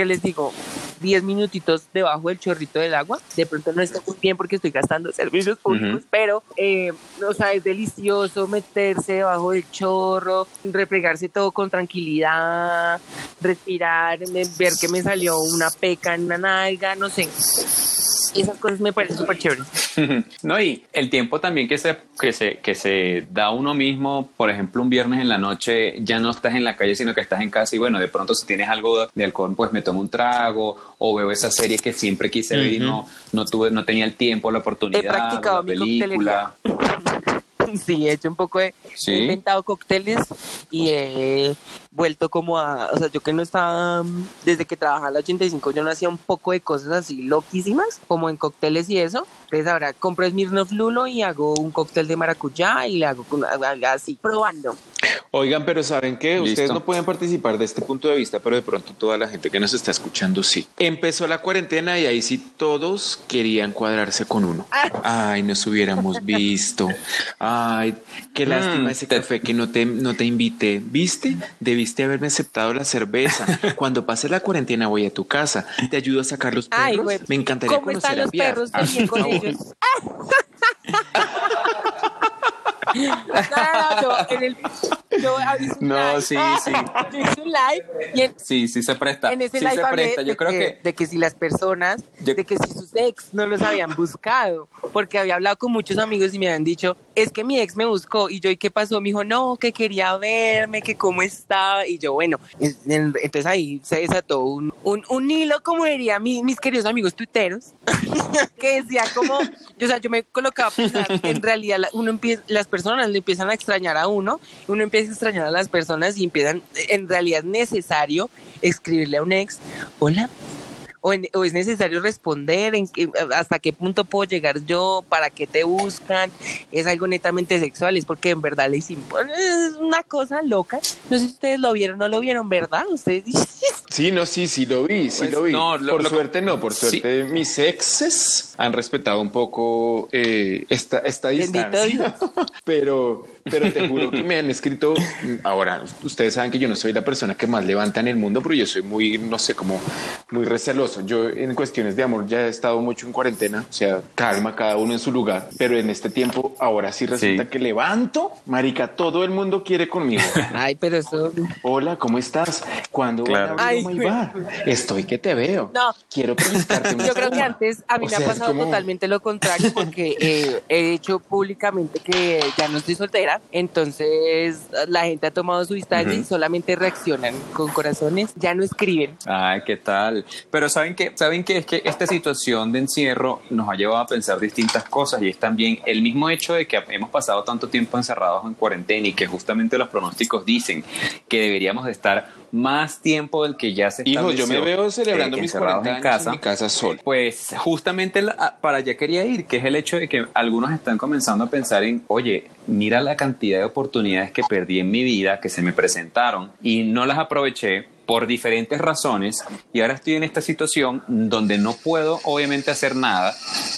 ¿qué les digo? 10 minutitos debajo del chorrito del agua. De pronto no está muy bien porque estoy gastando <laughs> servicios públicos, pero, eh, o sea, es delicioso meterse debajo del chorro, replegarse todo con tranquilidad, respirar, ver que me salió una peca en una nalga, no sé. Esas cosas me parecen súper chéveres. <laughs> No, y el tiempo también que se, que, se, que se da uno mismo, por ejemplo, un viernes en la noche, ya no estás en la calle, sino que estás en casa y bueno, de pronto si tienes algo de alcohol, pues me tomo un trago o veo esa serie que siempre quise ver y no, no, tuve, no tenía el tiempo, la oportunidad, He practicado la mi película. <laughs> <laughs> Sí, he hecho un poco de... Sí. He inventado cócteles y he vuelto como a... O sea, yo que no estaba... Desde que trabajaba en la 85 yo no hacía un poco de cosas así loquísimas, como en cócteles y eso. Entonces ahora compro Smirnoff Lulo y hago un cóctel de maracuyá y le hago así, probando. Oigan, pero ¿saben qué? Listo. Ustedes no pueden participar de este punto de vista, pero de pronto toda la gente que nos está escuchando sí. Empezó la cuarentena y ahí sí todos querían cuadrarse con uno. Ay, nos hubiéramos <laughs> visto. Ay, qué lástima Mm, ese te- café que no te, no te invité. ¿Viste? Debiste haberme aceptado la cerveza. <laughs> Cuando pase la cuarentena voy a tu casa. Te ayudo a sacar los perros. Ay. Me encantaría ¿Cómo están conocer a los Piar. perros <laughs> con ellos? No, no, no, en el yo hice un No, live. sí, sí. Yo hice un live y en, Sí, sí se presta. en ese sí live se presta. Yo creo que, que de que si las personas, Yo- de que si sus ex no los habían buscado, porque había hablado con muchos amigos y me habían dicho, es que mi ex me buscó y yo, ¿y qué pasó? Me dijo, no, que quería verme, que cómo estaba y yo, bueno, es- en- entonces ahí se desató un, un, un hilo, como diría mi- mis queridos amigos tuiteros, <laughs> que decía como, yo, o sea, yo me colocaba a pensar, en realidad uno empieza, las personas le empiezan a extrañar a uno, uno empieza a extrañar a las personas y empiezan, en realidad es necesario escribirle a un ex, hola, o, en- o es necesario responder en hasta qué punto puedo llegar yo, para qué te buscan, es algo netamente sexual, es porque en verdad les impone, es una cosa loca, no sé si ustedes lo vieron o no lo vieron, ¿verdad? Ustedes <laughs> Sí, no, sí, sí lo vi, sí Pues, lo vi. no, lo- por lo- suerte no, por Sí. suerte mis exes han respetado un poco eh, esta, esta distancia. <laughs> pero, pero te juro que me han escrito. Ahora, ustedes saben que yo no soy la persona que más levanta en el mundo, pero yo soy muy, no sé, como muy receloso. Yo en cuestiones de amor ya he estado mucho en cuarentena, o sea, calma, cada uno en su lugar. Pero en este tiempo, ahora sí resulta Sí. que levanto, marica, todo el mundo quiere conmigo. <laughs> Ay, pero eso... Hola, ¿cómo estás? ¿Cuándo Claro. van a abrir Ay, My Bar? Estoy que te veo. No. Quiero una Yo creo que antes a mí O me sea, ha pasado como- totalmente lo contrario porque eh, he dicho públicamente que ya no estoy soltera, entonces la gente ha tomado su distancia y solamente reaccionan con corazones, ya no escriben. Ay, ¿qué tal? Pero saben que saben que es que esta situación de encierro nos ha llevado a pensar distintas cosas y es también el mismo hecho de que hemos pasado tanto tiempo encerrados en cuarentena y que justamente los pronósticos dicen que deberíamos de estar más tiempo del que ya se Hijos, yo me veo celebrando eh, mis encerrados 40 en casa. en mi casa solo. Pues justamente la- a- para allá quería ir, que es el hecho de que algunos están comenzando a pensar en, oye, mira la cantidad de oportunidades que perdí en mi vida, que se me presentaron y no las aproveché por diferentes razones y ahora estoy en esta situación donde no puedo obviamente hacer nada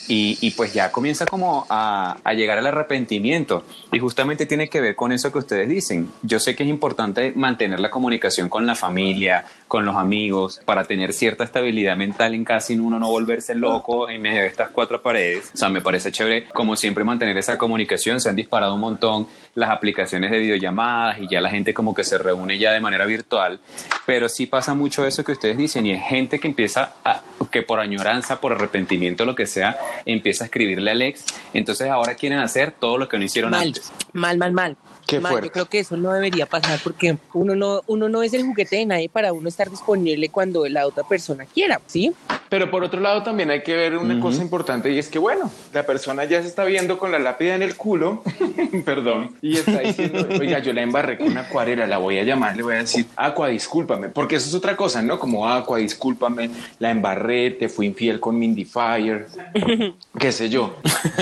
y, y pues ya comienza como a, a llegar al arrepentimiento y justamente tiene que ver con eso que ustedes dicen. Yo sé que es importante mantener la comunicación con la familia, con los amigos, para tener cierta estabilidad mental en casa y uno no volverse loco en medio de estas cuatro paredes. O sea, me parece chévere, como siempre, mantener esa comunicación. Se han disparado un montón las aplicaciones de videollamadas y ya la gente como que se reúne ya de manera virtual. Pero sí pasa mucho eso que ustedes dicen y es gente que empieza a, que por añoranza, por arrepentimiento, lo que sea, empieza a escribirle al ex. Entonces ahora quieren hacer todo lo que no hicieron Mal, antes. mal, mal, mal. Qué Mal, fuerte. Yo creo que eso no debería pasar porque uno no, uno no es el juguete de nadie para uno estar disponible cuando la otra persona quiera, ¿sí? Pero por otro lado también hay que ver una cosa importante y es que bueno, la persona ya se está viendo con la lápida en el culo, <laughs> perdón, y está diciendo, oiga, yo la embarré con una acuarela, la voy a llamar, le voy a decir, Aqua, discúlpame, porque eso es otra cosa, ¿no? Como Aqua, discúlpame, la embarré, te fui infiel con Mindy Fire, <laughs> qué sé yo.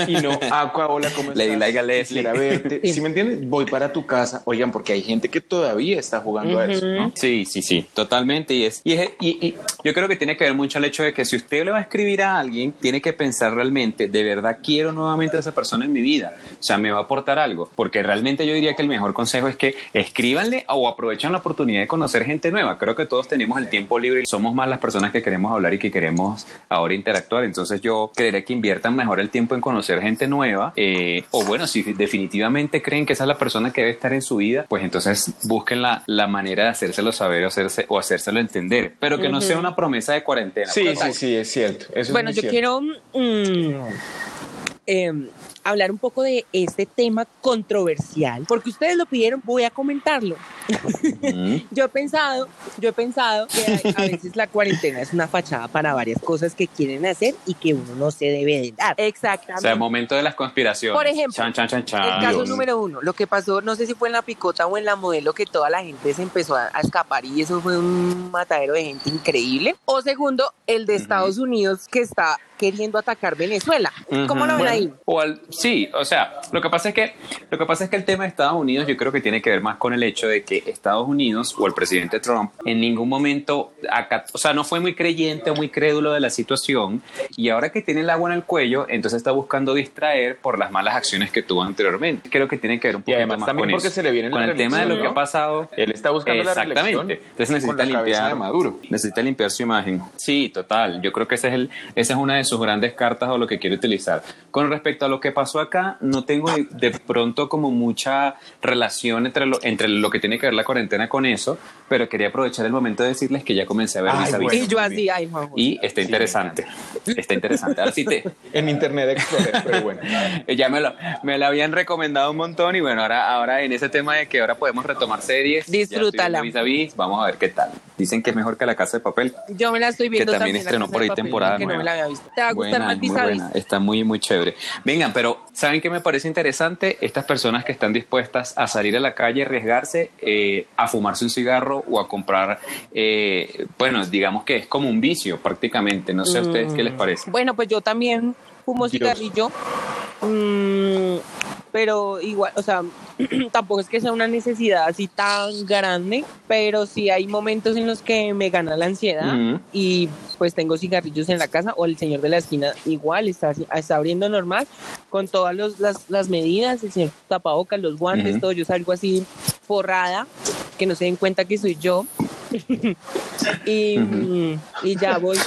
Y no, Aqua, hola, ¿cómo estás? Lady. Quisiera verte. ¿Sí me entiendes? Voy para tu casa. Oigan, porque hay gente que todavía está jugando a eso, ¿no? Sí, sí, sí, totalmente. Y, es, y, es- y- y yo creo que tiene que ver mucho el hecho de que si usted le va a escribir a alguien, tiene que pensar realmente, de verdad quiero nuevamente a esa persona en mi vida. O sea, me va a aportar algo. Porque realmente yo diría que el mejor consejo es que escríbanle o aprovechen la oportunidad de conocer gente nueva. Creo que todos tenemos el tiempo libre y somos más las personas que queremos hablar y que queremos ahora interactuar. Entonces yo creería que inviertan mejor el tiempo en conocer gente nueva. eh, o bueno, si definitivamente creen que esa es la persona que debe estar en su vida, pues entonces busquen la, la manera de hacérselo saber o, hacerse, o hacérselo entender. Pero que no sea una promesa de cuarentena. Sí, Total. sí, sí, es cierto. Eso es Bueno, muy yo cierto. quiero em, hablar un poco de este tema controversial, porque ustedes lo pidieron, voy a comentarlo. Mm. <laughs> Yo he pensado, yo he pensado que a, a veces la cuarentena es una fachada para varias cosas que quieren hacer y que uno no se debe de dar. O Exactamente. sea, momento de las conspiraciones. Por ejemplo, Chan, chan, chan, chan. El caso Dios. número uno, lo que pasó, no sé si fue en la picota o en la modelo, que toda la gente se empezó a, a escapar y eso fue un matadero de gente increíble. O segundo, el de Estados Unidos que está queriendo atacar Venezuela. ¿Cómo lo ven Bueno, ahí? O al- sí, o sea, lo que pasa es que lo que pasa es que el tema de Estados Unidos yo creo que tiene que ver más con el hecho de que Estados Unidos o el presidente Trump en ningún momento, o sea, no fue muy creyente o muy crédulo de la situación y ahora que tiene el agua en el cuello, entonces está buscando distraer por las malas acciones que tuvo anteriormente. Creo que tiene que ver un poco más también con porque eso. se le viene con la el tema de lo reelección, que ha ¿no? pasado. Él está buscando la Exactamente. reelección Entonces necesita la limpiar Maduro. Necesita limpiar su imagen. Sí, total. Yo creo que ese es el, esa es una de sus grandes cartas o lo que quiere utilizar. Con respecto a lo que pasó acá, no tengo de, pronto como mucha relación entre lo, entre lo que tiene que ver la cuarentena con eso, pero quería aprovechar el momento de decirles que ya comencé a ver Ay, mis bueno. avisos. y yo así, ay, Juanjo. Y está interesante. Está interesante. Ahora sí te, <laughs> En Internet Explorer, pero bueno. <laughs> ya me lo, me lo habían recomendado un montón y bueno, ahora, ahora en ese tema de que ahora podemos retomar series. Disfrútala. Vis a vis, vamos a ver qué tal. Dicen que es mejor que la casa de papel. Yo me la estoy viendo que también La estrenó por ahí Papel, temporada Que no me nueva. la había visto. ¿Te va a gustar Buena, más muy Vis a Vis? buena. Está muy, muy chévere. Vengan, pero ¿saben qué me parece interesante? Estas personas que están dispuestas a salir a la calle, arriesgarse, eh, a fumarse un cigarro o a comprar, eh, bueno, digamos que es como un vicio prácticamente. No sé a ustedes qué les parece. Bueno, pues yo también fumo Dios. cigarrillo, mm, pero igual, o sea, <clears throat> tampoco es que sea una necesidad así tan grande, pero sí hay momentos en los que me gana la ansiedad Ujú. y pues tengo cigarrillos en la casa o el señor de la esquina igual está, está abriendo normal con todas los- las, las medidas, el señor tapabocas, los guantes, Ujú. todo, yo salgo así forrada, que no se den cuenta que soy yo. Y, mm, y ya voy.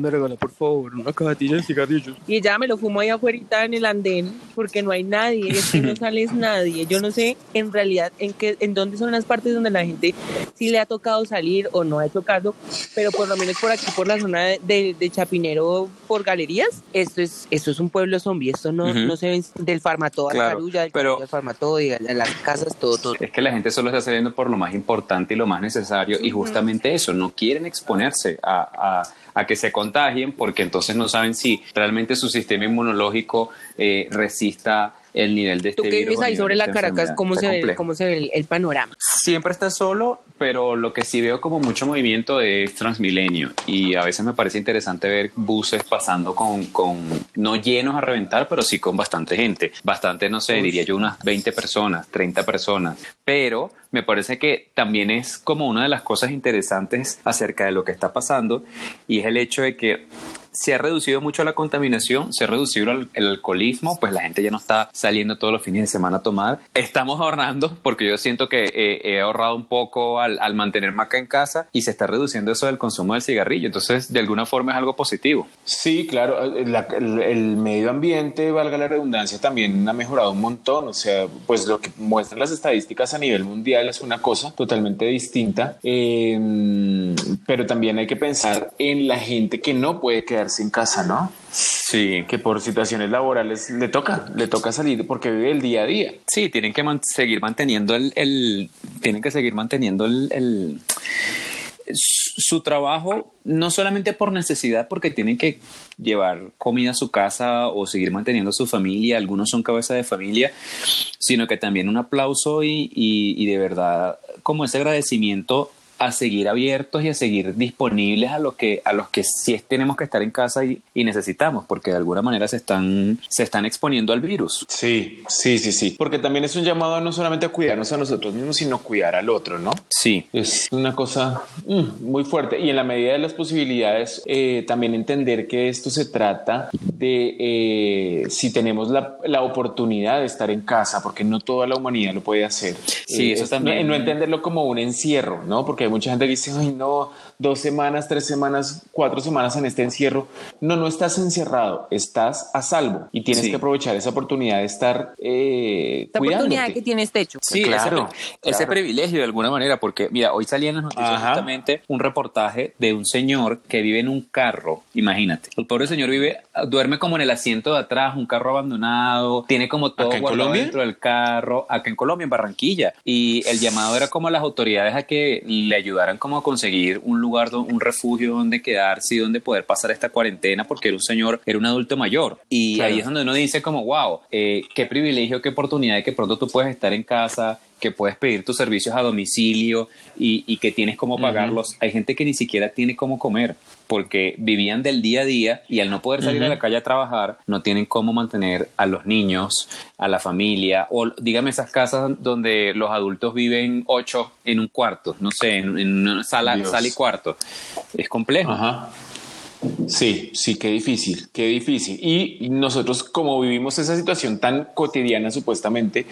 me regala, por favor, una cajetilla de cigarrillos. Y ya me lo fumo ahí afuera en el andén, porque no hay nadie, es que no <laughs> sales nadie. Yo no sé en realidad en qué, en dónde son las partes donde la gente sí le ha tocado salir o no ha hecho caso, pero por lo menos por aquí, por la zona de, de- Chapinero, por galerías, esto es, esto es un pueblo zombie, esto no, Ujú. no se ve del Farmatodo a la Claro, Carulla, del pero- al Farmatodo las casas, todo, todo. Es que la gente solo está saliendo por lo más importante y lo más necesario y justamente eso, no quieren exponerse a, a- que se contagien porque entonces no saben si realmente su sistema inmunológico eh, resista el nivel de este Tú que virus vives o ahí sobre la Caracas. ¿cómo se, ve. ¿cómo se ve el, el panorama? Siempre está solo, pero lo que sí veo como mucho movimiento es Transmilenio y a veces me parece interesante ver buses pasando con, con no llenos a reventar, pero sí con bastante gente. Bastante, no sé, diría yo unas 20 personas, 30 personas. Pero me parece que también es como una de las cosas interesantes acerca de lo que está pasando y es el hecho de que se ha reducido mucho la contaminación, se ha reducido el, el alcoholismo, pues la gente ya no está saliendo todos los fines de semana a tomar. Estamos ahorrando, porque yo siento que eh, he ahorrado un poco al, al mantenerme acá en casa y se está reduciendo eso del consumo del cigarrillo. Entonces, de alguna forma es algo positivo. Sí, claro, la- el, el medio ambiente, valga la redundancia, también ha mejorado un montón. O sea, pues lo que muestran las estadísticas a nivel mundial es una cosa totalmente distinta. Eh, pero también hay que pensar en la gente que no puede quedarse en casa, ¿no? Sí, Que por situaciones laborales le toca, le toca salir porque vive el día a día. sí, tienen que man- seguir manteniendo el, el- tienen que seguir manteniendo el, el- su trabajo, no solamente por necesidad, porque tienen que llevar comida a su casa o seguir manteniendo a su familia, algunos son cabeza de familia, sino que también un aplauso y, y- y de verdad como ese agradecimiento a seguir abiertos y a seguir disponibles a lo que a los que sí tenemos que estar en casa y, y necesitamos porque de alguna manera se están se están exponiendo al virus Sí, sí, sí, sí. Porque también es un llamado no solamente a cuidarnos a nosotros mismos, sino cuidar al otro, ¿no? sí Es una cosa mm, muy fuerte y en la medida de las posibilidades eh, también entender que esto se trata de eh, si tenemos la, la oportunidad de estar en casa, porque no toda la humanidad lo puede hacer. Sí, eso es- también. No, no entenderlo como un encierro, ¿no? Porque hay mucha gente que dice, ay, no, dos semanas, tres semanas, cuatro semanas en este encierro. No, no estás encerrado, estás a salvo y tienes Sí. que aprovechar esa oportunidad de estar eh, Esta oportunidad cuidándote. que tiene este hecho. Sí, Claro, ese, ese claro. privilegio de alguna manera, porque mira, hoy salía en las noticias Ajá. justamente un reportaje de un señor que vive en un carro, imagínate. El pobre señor vive, duerme como en el asiento de atrás, un carro abandonado, tiene como todo ¿Acá en guardado Colombia? dentro del carro, acá en Colombia, en Barranquilla. Y el llamado era como a las autoridades a que le ayudaran como a conseguir un lugar, un refugio donde quedarse y donde poder pasar esta cuarentena, porque era un señor, era un adulto mayor. Y Claro. ahí es donde uno dice como, wow, eh, qué privilegio, qué oportunidad de que pronto tú puedes estar en casa, que puedes pedir tus servicios a domicilio y, y que tienes cómo pagarlos. Hay gente que ni siquiera tiene cómo comer porque vivían del día a día y al no poder salir a la calle a trabajar, no tienen cómo mantener a los niños, a la familia, o dígame esas casas donde los adultos viven ocho en un cuarto, no sé, en, en una sala, Dios. sala y cuarto. Es complejo. Ajá. Sí, sí, qué difícil, qué difícil. Y nosotros, como vivimos esa situación tan cotidiana, supuestamente,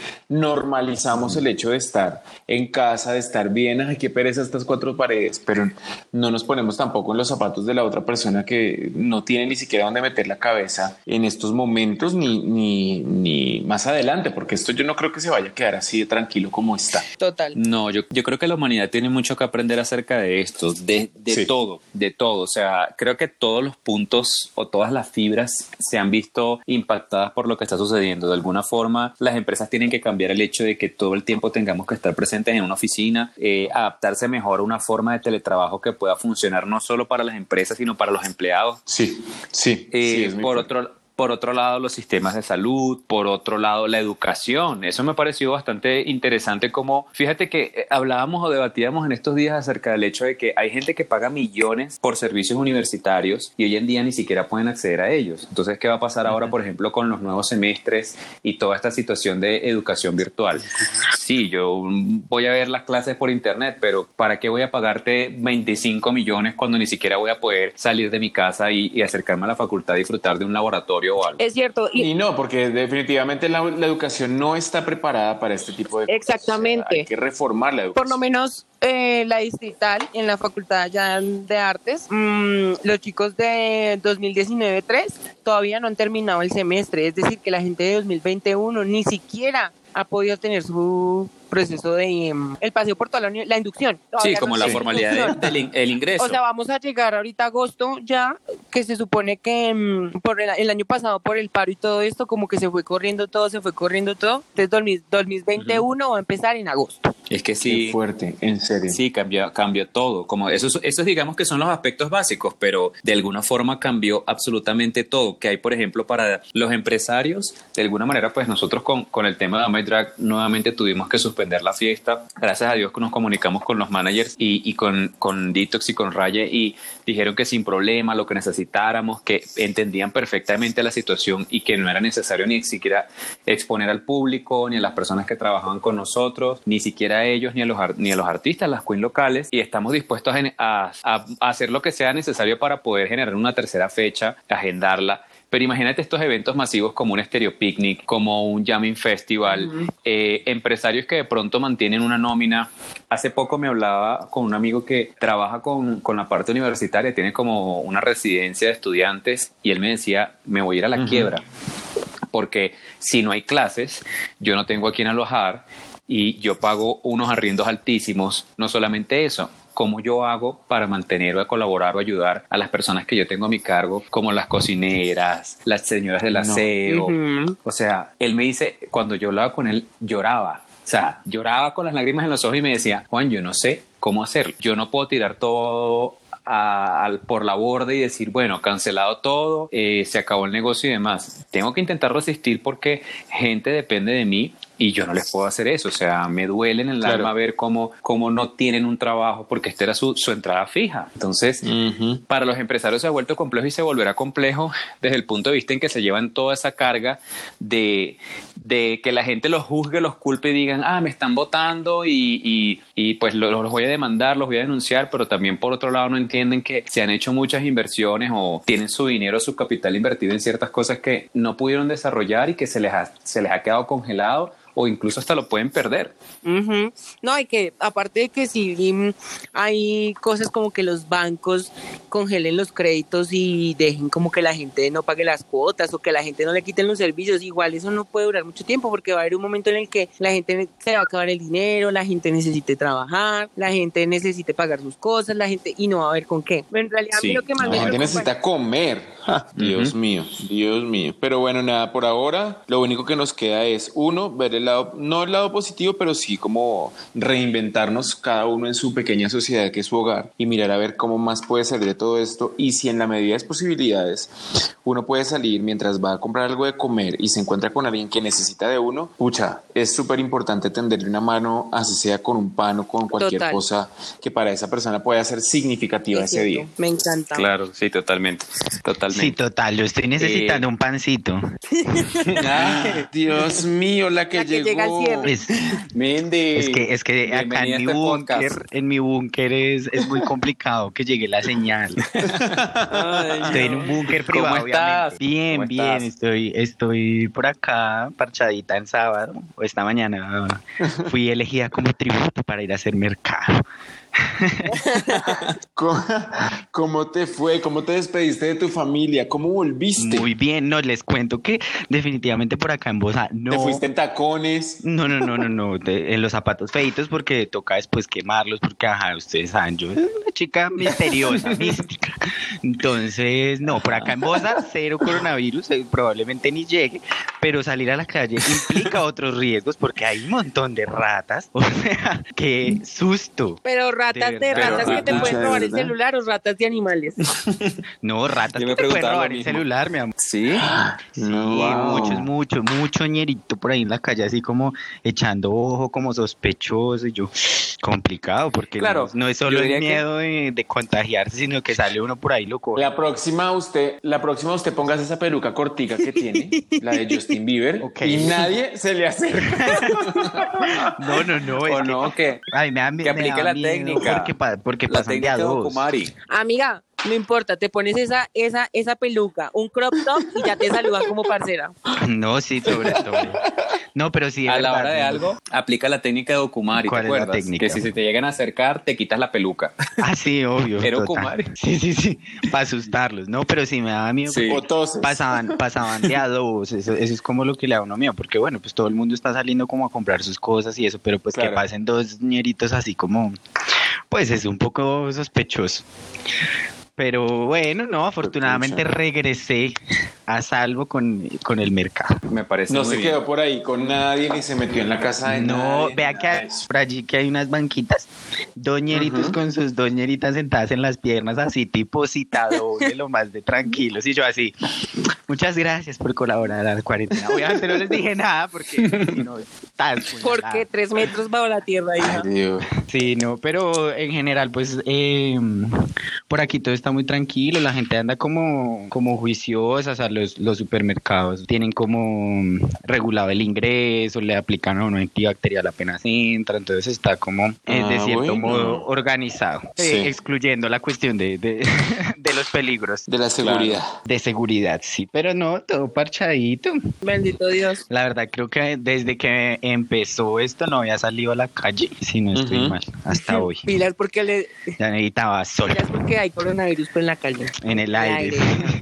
normalizamos el hecho de estar en casa, de estar bien, ay, qué pereza estas cuatro paredes, pero no nos ponemos tampoco en los zapatos de la otra persona que no tiene ni siquiera dónde meter la cabeza en estos momentos ni, ni, ni más adelante, porque esto yo no creo que se vaya a quedar así de tranquilo como está. Total. No, yo, yo creo que la humanidad tiene mucho que aprender acerca de esto, de, de Sí. todo, de todo. O sea, creo que todos los puntos o todas las fibras se han visto impactadas por lo que está sucediendo. De alguna forma, las empresas tienen que cambiar el hecho de que todo el tiempo tengamos que estar presentes en una oficina, eh, adaptarse mejor a una forma de teletrabajo que pueda funcionar no solo para las empresas, sino para los empleados. Sí, sí. Eh, sí, por otro por otro lado, los sistemas de salud, por otro lado, la educación. Eso me pareció bastante interesante como, fíjate que eh, hablábamos o debatíamos en estos días acerca del hecho de que hay gente que paga millones por servicios universitarios y hoy en día ni siquiera pueden acceder a ellos. Entonces, ¿qué va a pasar ahora, por ejemplo, con los nuevos semestres y toda esta situación de educación virtual? Sí, yo voy a ver las clases por internet, pero ¿para qué voy a pagarte 25 millones cuando ni siquiera voy a poder salir de mi casa y, y acercarme a la facultad a disfrutar de un laboratorio o algo? Es cierto. Y, Y no, porque definitivamente la, la educación no está preparada para este tipo de cosas. Exactamente. O sea, hay que reformar la educación. por lo menos eh, la distrital en la facultad ya de artes, mm, los chicos de 2019-3 todavía no han terminado el semestre. Es decir, que la gente de 2021 ni siquiera ha podido tener su proceso de em, el paseo por toda la, la inducción. Sí, como no la formalidad de- del el ingreso. O sea, vamos a llegar ahorita a agosto ya, que se supone que em, por el, el año pasado, por el paro y todo esto, como que se fue corriendo todo, se fue corriendo todo. Entonces, 2000 2021 va a empezar en agosto. es que Qué sí. fuerte, en serio. Sí, cambió, cambió todo. Como esos, esos digamos que son los aspectos básicos, pero de alguna forma cambió absolutamente todo. Que hay, por ejemplo, para los empresarios, de alguna manera, pues nosotros con, con el tema de My Drag nuevamente tuvimos que suspender la fiesta. Gracias a Dios que nos comunicamos con los managers y, con, con Detox y con Raye y dijeron que sin problema, lo que necesitáramos, que entendían perfectamente la situación y que no era necesario ni siquiera exponer al público, ni a las personas que trabajaban con nosotros, ni siquiera a ellos, ni a los, ni a los artistas, las queen locales, y estamos dispuestos a hacer lo que sea necesario para poder generar una tercera fecha, agendarla. Pero imagínate estos eventos masivos como un Stereo Picnic, como un Jamming Festival, eh, empresarios que de pronto mantienen una nómina. Hace poco me hablaba con un amigo que trabaja con, con la parte universitaria, tiene como una residencia de estudiantes y él me decía, me voy a ir a la quiebra porque si no hay clases, yo no tengo a quién alojar y yo pago unos arriendos altísimos. No solamente eso, cómo yo hago para mantener o colaborar o ayudar a las personas que yo tengo a mi cargo, como las cocineras, las señoras del aseo. O sea, él me dice, cuando yo hablaba con él, lloraba. O sea, lloraba con las lágrimas en los ojos y me decía, Juan, yo no sé cómo hacerlo. Yo no puedo tirar todo a- al- por la borda y decir, bueno, cancelado todo, eh, se acabó el negocio y demás. Tengo que intentar resistir porque gente depende de mí y yo no les puedo hacer eso. O sea, me duele en el Claro. alma ver cómo, cómo no tienen un trabajo porque esta era su, su entrada fija. Entonces, para los empresarios se ha vuelto complejo y se volverá complejo desde el punto de vista en que se llevan toda esa carga de, de que la gente los juzgue, los culpe y digan, ah, me están votando y, y- y, pues lo- los voy a demandar, los voy a denunciar, pero también por otro lado no entienden que se han hecho muchas inversiones o tienen su dinero, su capital invertido en ciertas cosas que no pudieron desarrollar y que se les ha, se les ha quedado congelado o incluso hasta lo pueden perder. No, hay que, aparte de que si mm, hay cosas como que los bancos congelen los créditos y dejen como que la gente no pague las cuotas o que la gente no le quiten los servicios, igual eso no puede durar mucho tiempo porque va a haber un momento en el que la gente se va a acabar el dinero, la gente necesite trabajar, la gente necesite pagar sus cosas, la gente y no va a haber con qué. Pero en realidad a mí Sí, lo que más La me gente preocupa- necesita comer. Ja, Dios mío, Dios mío. Pero bueno, nada, por ahora lo único que nos queda es, uno, ver el lado, no el lado positivo, pero sí como reinventarnos cada uno en su pequeña sociedad que es su hogar y mirar a ver cómo más puede salir de todo esto y si en la medida de las posibilidades uno puede salir mientras va a comprar algo de comer y se encuentra con alguien que necesita de uno, pucha, es súper importante tenderle una mano, así sea con un pan o con cualquier Total. cosa que para esa persona pueda ser significativa Es ese cierto, día. Me encanta. Claro, sí, totalmente. Totalmente. Sí, total, yo estoy necesitando Eh, un pancito. <laughs> Ah, Dios mío, la que La que llegó. llega al cierre. Es, Mindy. es que, es que acá en mi este búnker, en mi búnker es, es muy complicado que llegue la señal. Estoy en un búnker ¿Cómo privado, estás? Bien, ¿Cómo bien, estás? estoy, estoy por acá, parchadita en sábado, o esta mañana fui elegida como tributo para ir a hacer mercado. <laughs> ¿Cómo, cómo te fue? ¿Cómo te despediste de tu familia? ¿Cómo volviste? Muy bien, no, les cuento que definitivamente por acá en Bosa no... ¿Te fuiste en tacones? No, no, no, no, no, de- en los zapatos feitos porque toca después quemarlos porque, ajá, ustedes saben, yo soy una chica misteriosa, <laughs> mística. Entonces, no, por acá en Bosa, cero coronavirus, eh, probablemente ni llegue, pero salir a la calle implica otros riesgos porque hay un montón de ratas, <laughs> o sea, qué susto. Pero ratas De ratas que te pueden de robar el celular o ratas de animales. <laughs> No, ratas Yo que me te pueden robar el celular, mi amor. Sí. <gasps> Sí, Wow. muchos, mucho, mucho ñerito por ahí en la calle, así como echando ojo, como sospechoso, y yo, <sniffs> complicado, porque Claro, no, no es solo el que- miedo de, de contagiarse, sino que sale uno por ahí loco. La próxima usted, la próxima usted pongas esa peluca cortica que tiene, <laughs> la de Justin Bieber, Ok. y nadie se le acerca. <laughs> No, no, no, ¿O no? que ay, me da, que me aplique da la miedo técnica. Porque, pa- porque La pasan de técnica a de dos. Kumari. Amiga, No importa, te pones esa, esa, esa peluca, un crop top y ya te saludan como parcera. <laughs> No, sí, sobre todo. No, pero sí. a la hora de ¿no? algo, aplica la técnica de Okumari, ¿te ¿Cuál es la acuerdas? técnica? Que si se te llegan a acercar, te quitas la peluca. Ah, sí, obvio. Era. Okumari. Sí, sí, sí. Para asustarlos. No, pero sí me daba miedo. Sí. O toses. Pasaban, pasaban de a dos, eso, eso es como lo que le da a uno miedo, porque bueno, pues todo el mundo está saliendo como a comprar sus cosas y eso, pero pues que pasen dos ñeritos así como, pues es un poco sospechoso. Pero bueno, no, afortunadamente regresé a salvo con, con el mercado. Me parece No muy se bien. quedó por ahí con nadie ni se metió en la casa de No, nadie, vea que hay- por allí que hay unas banquitas, doñeritos con sus doñeritas sentadas en las piernas, así tipo citado, de lo más de tranquilos. Y yo así, muchas gracias por colaborar a la cuarentena. Obviamente no les dije nada porque si no, tan Porque tres metros bajo la tierra, hija. Ay, Dios. Sí, no, pero en general, pues eh, por aquí todo está muy tranquilo, la gente anda como, como juiciosa, o sea, los, los supermercados tienen como mm, regulado el ingreso, le aplican a uno antibacterial apenas entra, entonces está como eh, de Ah, cierto bueno. modo organizado, eh, Sí. excluyendo la cuestión de, de, <laughs> de los peligros. De la seguridad. De seguridad, sí, pero no, todo parchadito. Bendito Dios. La verdad, creo que desde que empezó esto no había salido a la calle, si no estoy Ujú. mal, hasta hoy. Pilas porque le, Ya necesitaba sol pilas porque hay coronavirus en la calle. en el aire.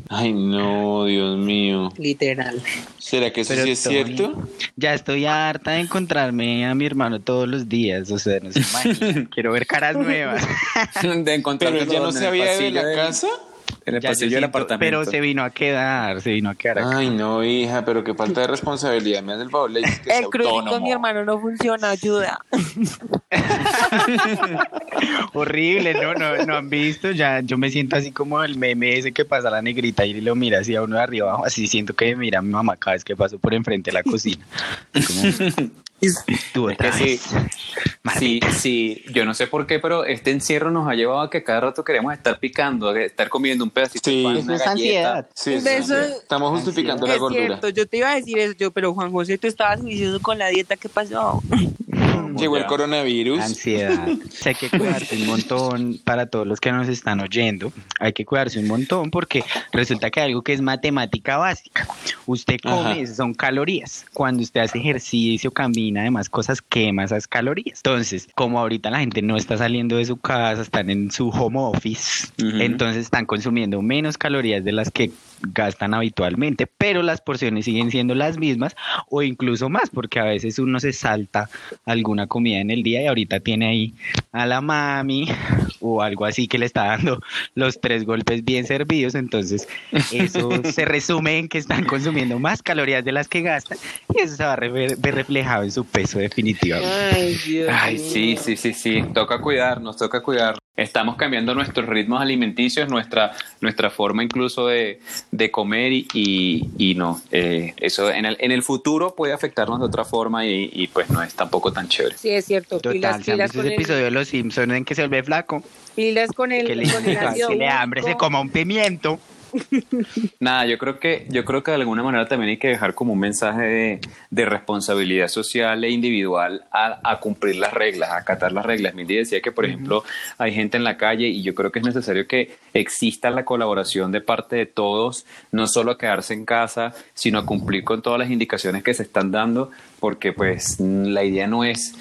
Ay, no, Dios mío. Literal. ¿Será que eso Pero sí es cierto? Ya estoy harta de encontrarme a mi hermano todos los días, o sea, no se imaginan. <laughs> Quiero ver caras nuevas. <laughs> de Pero él ya no se había ido de la casa. En el Ya yo pasillo del apartamento. Pero se vino a quedar, se vino a quedar acá. Ay, no, hija, pero qué falta de responsabilidad. Me hace el favor, le dices que sea El cruising con mi hermano no funciona, ayuda. <laughs> Horrible, ¿no? ¿no? No han visto, ya yo me siento así como el meme ese que pasa la negrita y lo mira así a uno de arriba abajo, así siento que me mira mi mamá cada vez que paso por enfrente de la cocina. Como, <laughs> tú Es que. Sí, Maldita. sí, yo no sé por qué, pero este encierro nos ha llevado a que cada rato queremos estar picando, de estar comiendo un pedacito Sí. de pan, Eso una es galleta. ansiedad. Sí, sí, De sí. eso- Estamos justificando la es gordura. cierto, yo te iba a decir eso, yo, pero Juan José, tú estabas juicioso con la dieta, ¿qué pasó? Llegó el coronavirus. Ansiedad. <laughs> Hay que cuidarse un montón para todos los que nos están oyendo. Hay que cuidarse un montón porque resulta que hay algo que es matemática básica. Usted come, Ajá. son calorías. Cuando usted hace ejercicio, camina, demás cosas, quema esas calorías. Entonces, como ahorita la gente no está saliendo de su casa, están en su home office, entonces están consumiendo menos calorías de las que gastan habitualmente, pero las porciones siguen siendo las mismas o incluso más, porque a veces uno se salta alguna comida en el día y ahorita tiene ahí a la mami <laughs> o algo así que le está dando los tres golpes bien servidos, entonces eso <laughs> se resume en que están consumiendo más calorías de las que gastan y eso se va a ver reflejado en su peso definitivamente. Ay, Dios. Ay, sí, sí, sí, sí. Toca cuidarnos, toca cuidar. Estamos cambiando nuestros ritmos alimenticios, nuestra, nuestra forma incluso de, de comer y, y, y no. eh, eso en el, en el futuro puede afectarnos de otra forma y, y, pues no es tampoco tan chévere. Sí, es cierto. Total, pilas, ¿se han pilas ese el, episodio de Los Simpsons en que se vuelve flaco? pilas con el, Que le, con el ácido que le da hambre, se coma un pimiento. Nada, yo creo que yo creo que de alguna manera también hay que dejar como un mensaje de, de responsabilidad social e individual a, a cumplir las reglas, a acatar las reglas. Mindy decía que, por ejemplo, hay gente en la calle y yo creo que es necesario que exista la colaboración de parte de todos, no solo a quedarse en casa, sino a cumplir con todas las indicaciones que se están dando, porque pues la idea no es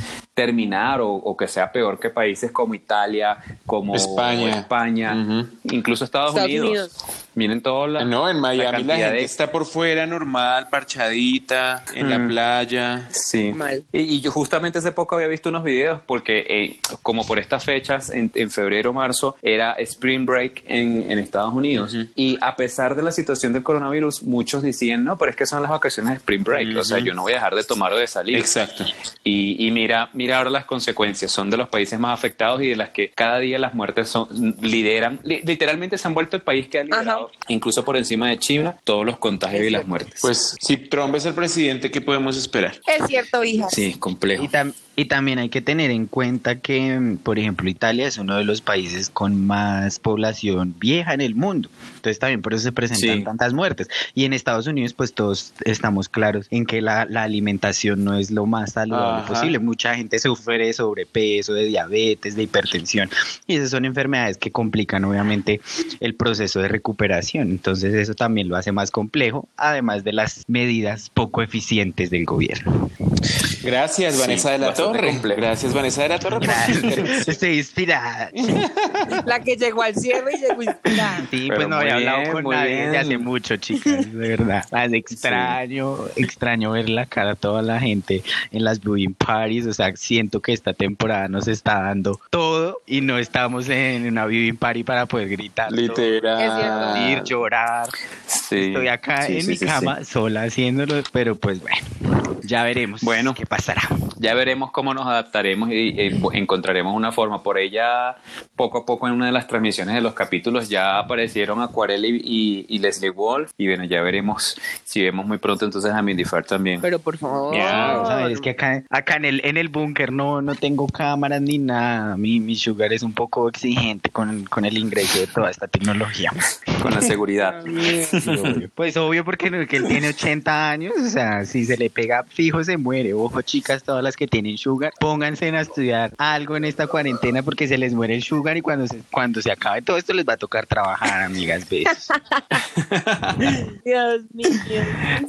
terminar o, o que sea peor que países como Italia, como España. España, Ujú. incluso Estados, Estados Unidos. Unidos. Miren todas las No, en Miami la, cantidad gente de- está por fuera normal, parchadita, en la Mm. playa. Sí. Mal. Y, y yo justamente hace poco había visto unos videos porque eh, como por estas fechas, en, en febrero, marzo, era Spring Break en, en Estados Unidos. Y a pesar de la situación del coronavirus, muchos decían, no, pero es que son las vacaciones de Spring Break. O sea, yo no voy a dejar de tomar o de salir. Exacto. Y, y mira, mira ahora las consecuencias. Son de los países más afectados y de las que cada día las muertes son, lideran. Li- literalmente se han vuelto el país que ha liderado, incluso por encima de China, todos los contagios y las muertes. Pues si Trump es el presidente, ¿qué podemos esperar? Es cierto, hija. sí, complejo. Y, tam- Y también hay que tener en cuenta que, mm, por ejemplo, Italia es uno de los países con más población vieja en el mundo. Entonces también por eso se presentan Sí. tantas muertes. Y en Estados Unidos, pues todos estamos claros en que la, la alimentación no es lo más saludable Ajá. posible. Mucha gente sufre de sobrepeso, de diabetes, de hipertensión. Y esas son enfermedades que complican obviamente el proceso de recuperación. Entonces eso también lo hace más complejo, además de las medidas poco eficientes del gobierno. Gracias, Sí, Vanessa de la Torre. complejo. Gracias, Vanessa de la Torre. Estoy inspirada. <laughs> La que llegó al cierre y llegó inspirada. Sí, Pero pues no había hablado bien, con nadie desde hace mucho, chicas, de verdad. <laughs> Extraño, extraño ver la cara a toda la gente en las viewing parties. O sea, siento que esta temporada nos está dando todo y no estamos en una viewing party para poder gritar. todo, Literal. reír, llorar. Sí, Estoy acá sí, en sí, mi sí, cama sola haciéndolo, pero pues bueno, ya veremos Bueno. qué pasará. Ya veremos cómo nos adaptaremos y eh, encontraremos una forma. Por ella, poco a poco en una de las transmisiones de los capítulos ya aparecieron Acuarela y, y- y Leslie Wolf. Y bueno, ya veremos si vemos muy pronto entonces a Mindy Farr también. Pero por favor. Ya, ¿sabes? Es que acá, acá en el, en el búnker no, no tengo cámaras ni nada. Mi, mi sugar es un poco exigente con, con el ingreso de toda esta tecnología. Con la seguridad. <laughs> Pues obvio porque no- que él tiene 80 años, o sea, si se le pega fijo se muere. Ojo chicas, todas las que tienen sugar, pónganse a estudiar algo en esta cuarentena porque se les muere el sugar y cuando se, cuando se acabe todo esto les va a tocar trabajar, amigas. Besos. <laughs> <laughs> Dios mío.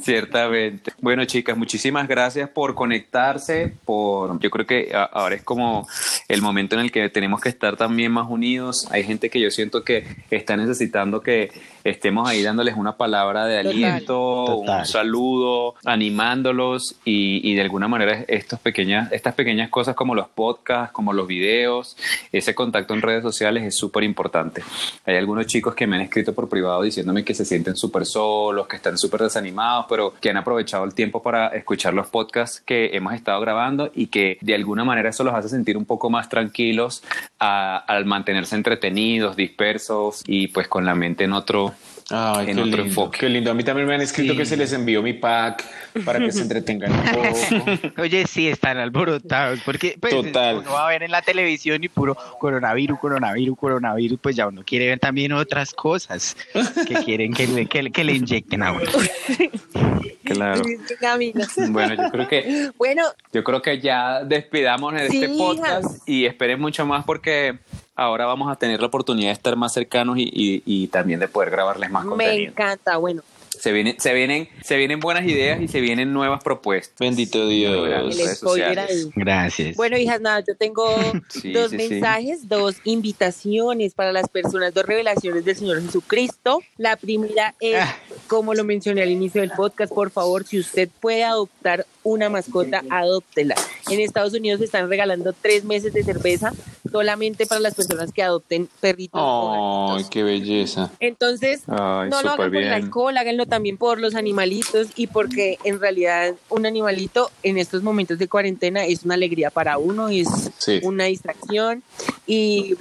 Ciertamente. Bueno, chicas, muchísimas gracias por conectarse. Por, yo creo que ahora es como el momento en el que tenemos que estar también más unidos. Hay gente que yo siento que está necesitando que estemos ahí dándoles una palabra de Total. aliento, Total. un saludo, animándolos y, y de alguna manera estos pequeñas, estas pequeñas cosas como los podcasts, como los videos, ese contacto en redes sociales es súper importante. Hay algunos chicos que me han escrito por privado diciéndome que se sienten súper solos, que están súper desanimados, pero que han aprovechado el tiempo para escuchar los podcasts que hemos estado grabando y que de alguna manera eso los hace sentir un poco más tranquilos al mantenerse entretenidos, dispersos y pues con la mente en otro, Ay, en qué otro lindo, enfoque. Qué lindo. A mí también me han escrito Sí. que se les envió mi pack para que se entretengan un poco. <laughs> Oye, sí, están alborotados, porque pues, Total. uno va a ver en la televisión y puro coronavirus, coronavirus, coronavirus, pues ya uno quiere ver también otras cosas que quieren que le, que, le- que le inyecten a uno. <laughs> Claro. Bueno, yo creo que Bueno, Yo creo que ya despidamos de Sí, este podcast hijas. y esperen mucho más porque ahora vamos a tener la oportunidad de estar más cercanos y, y- y también de poder grabarles más me contenido. encanta. Bueno, Se vienen, se vienen, se vienen buenas ideas y se vienen nuevas propuestas. Bendito Dios. Gracias. Bueno, hijas, nada, yo tengo <laughs> Sí, dos sí, sí. mensajes, dos invitaciones para las personas, dos revelaciones del Señor Jesucristo. La primera es, Ah. como lo mencioné al inicio del podcast, por favor, si usted puede adoptar una mascota, adóptela. En Estados Unidos se están regalando tres meses de cerveza solamente para las personas que adopten perritos. Ay, gatitos. qué belleza. Entonces, Ay, no lo hagan por el alcohol, háganlo también por los animalitos y porque en realidad un animalito en estos momentos de cuarentena es una alegría para uno, es Sí. una distracción y,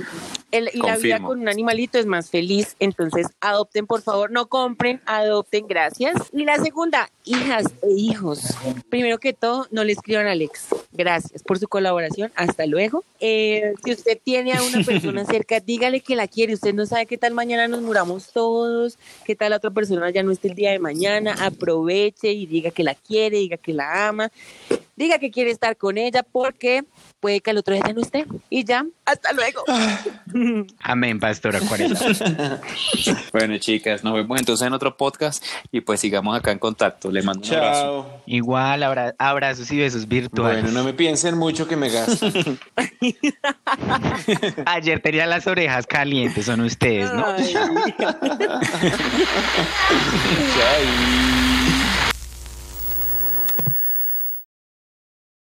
el- y la vida con un animalito es más feliz. Entonces, adopten por favor, no compren, adopten, gracias. Y la segunda, hijas e hijos. Primero que todo, no le escriban a Alex. Gracias por su colaboración. Hasta luego. Eh, si usted tiene a una <laughs> persona cerca, dígale que la quiere. Usted no sabe qué tal mañana nos muramos todos, qué tal la otra persona ya no esté el día de mañana. Aproveche y diga que la quiere, diga que la ama, diga que quiere estar con ella porque puede que al otro día ya no esté. Y ya, hasta luego. <sighs> Amén, pastora 40. <laughs> Bueno, chicas, nos vemos entonces en otro podcast y pues sigamos acá en contacto. Le mando un abrazo. Chao. Igual, abra- abrazos y besos virtuales. Bueno, no me piensen mucho que me gasto. <laughs> Ayer tenía las orejas calientes, son ustedes, ¿no? Ay. <laughs> Chao.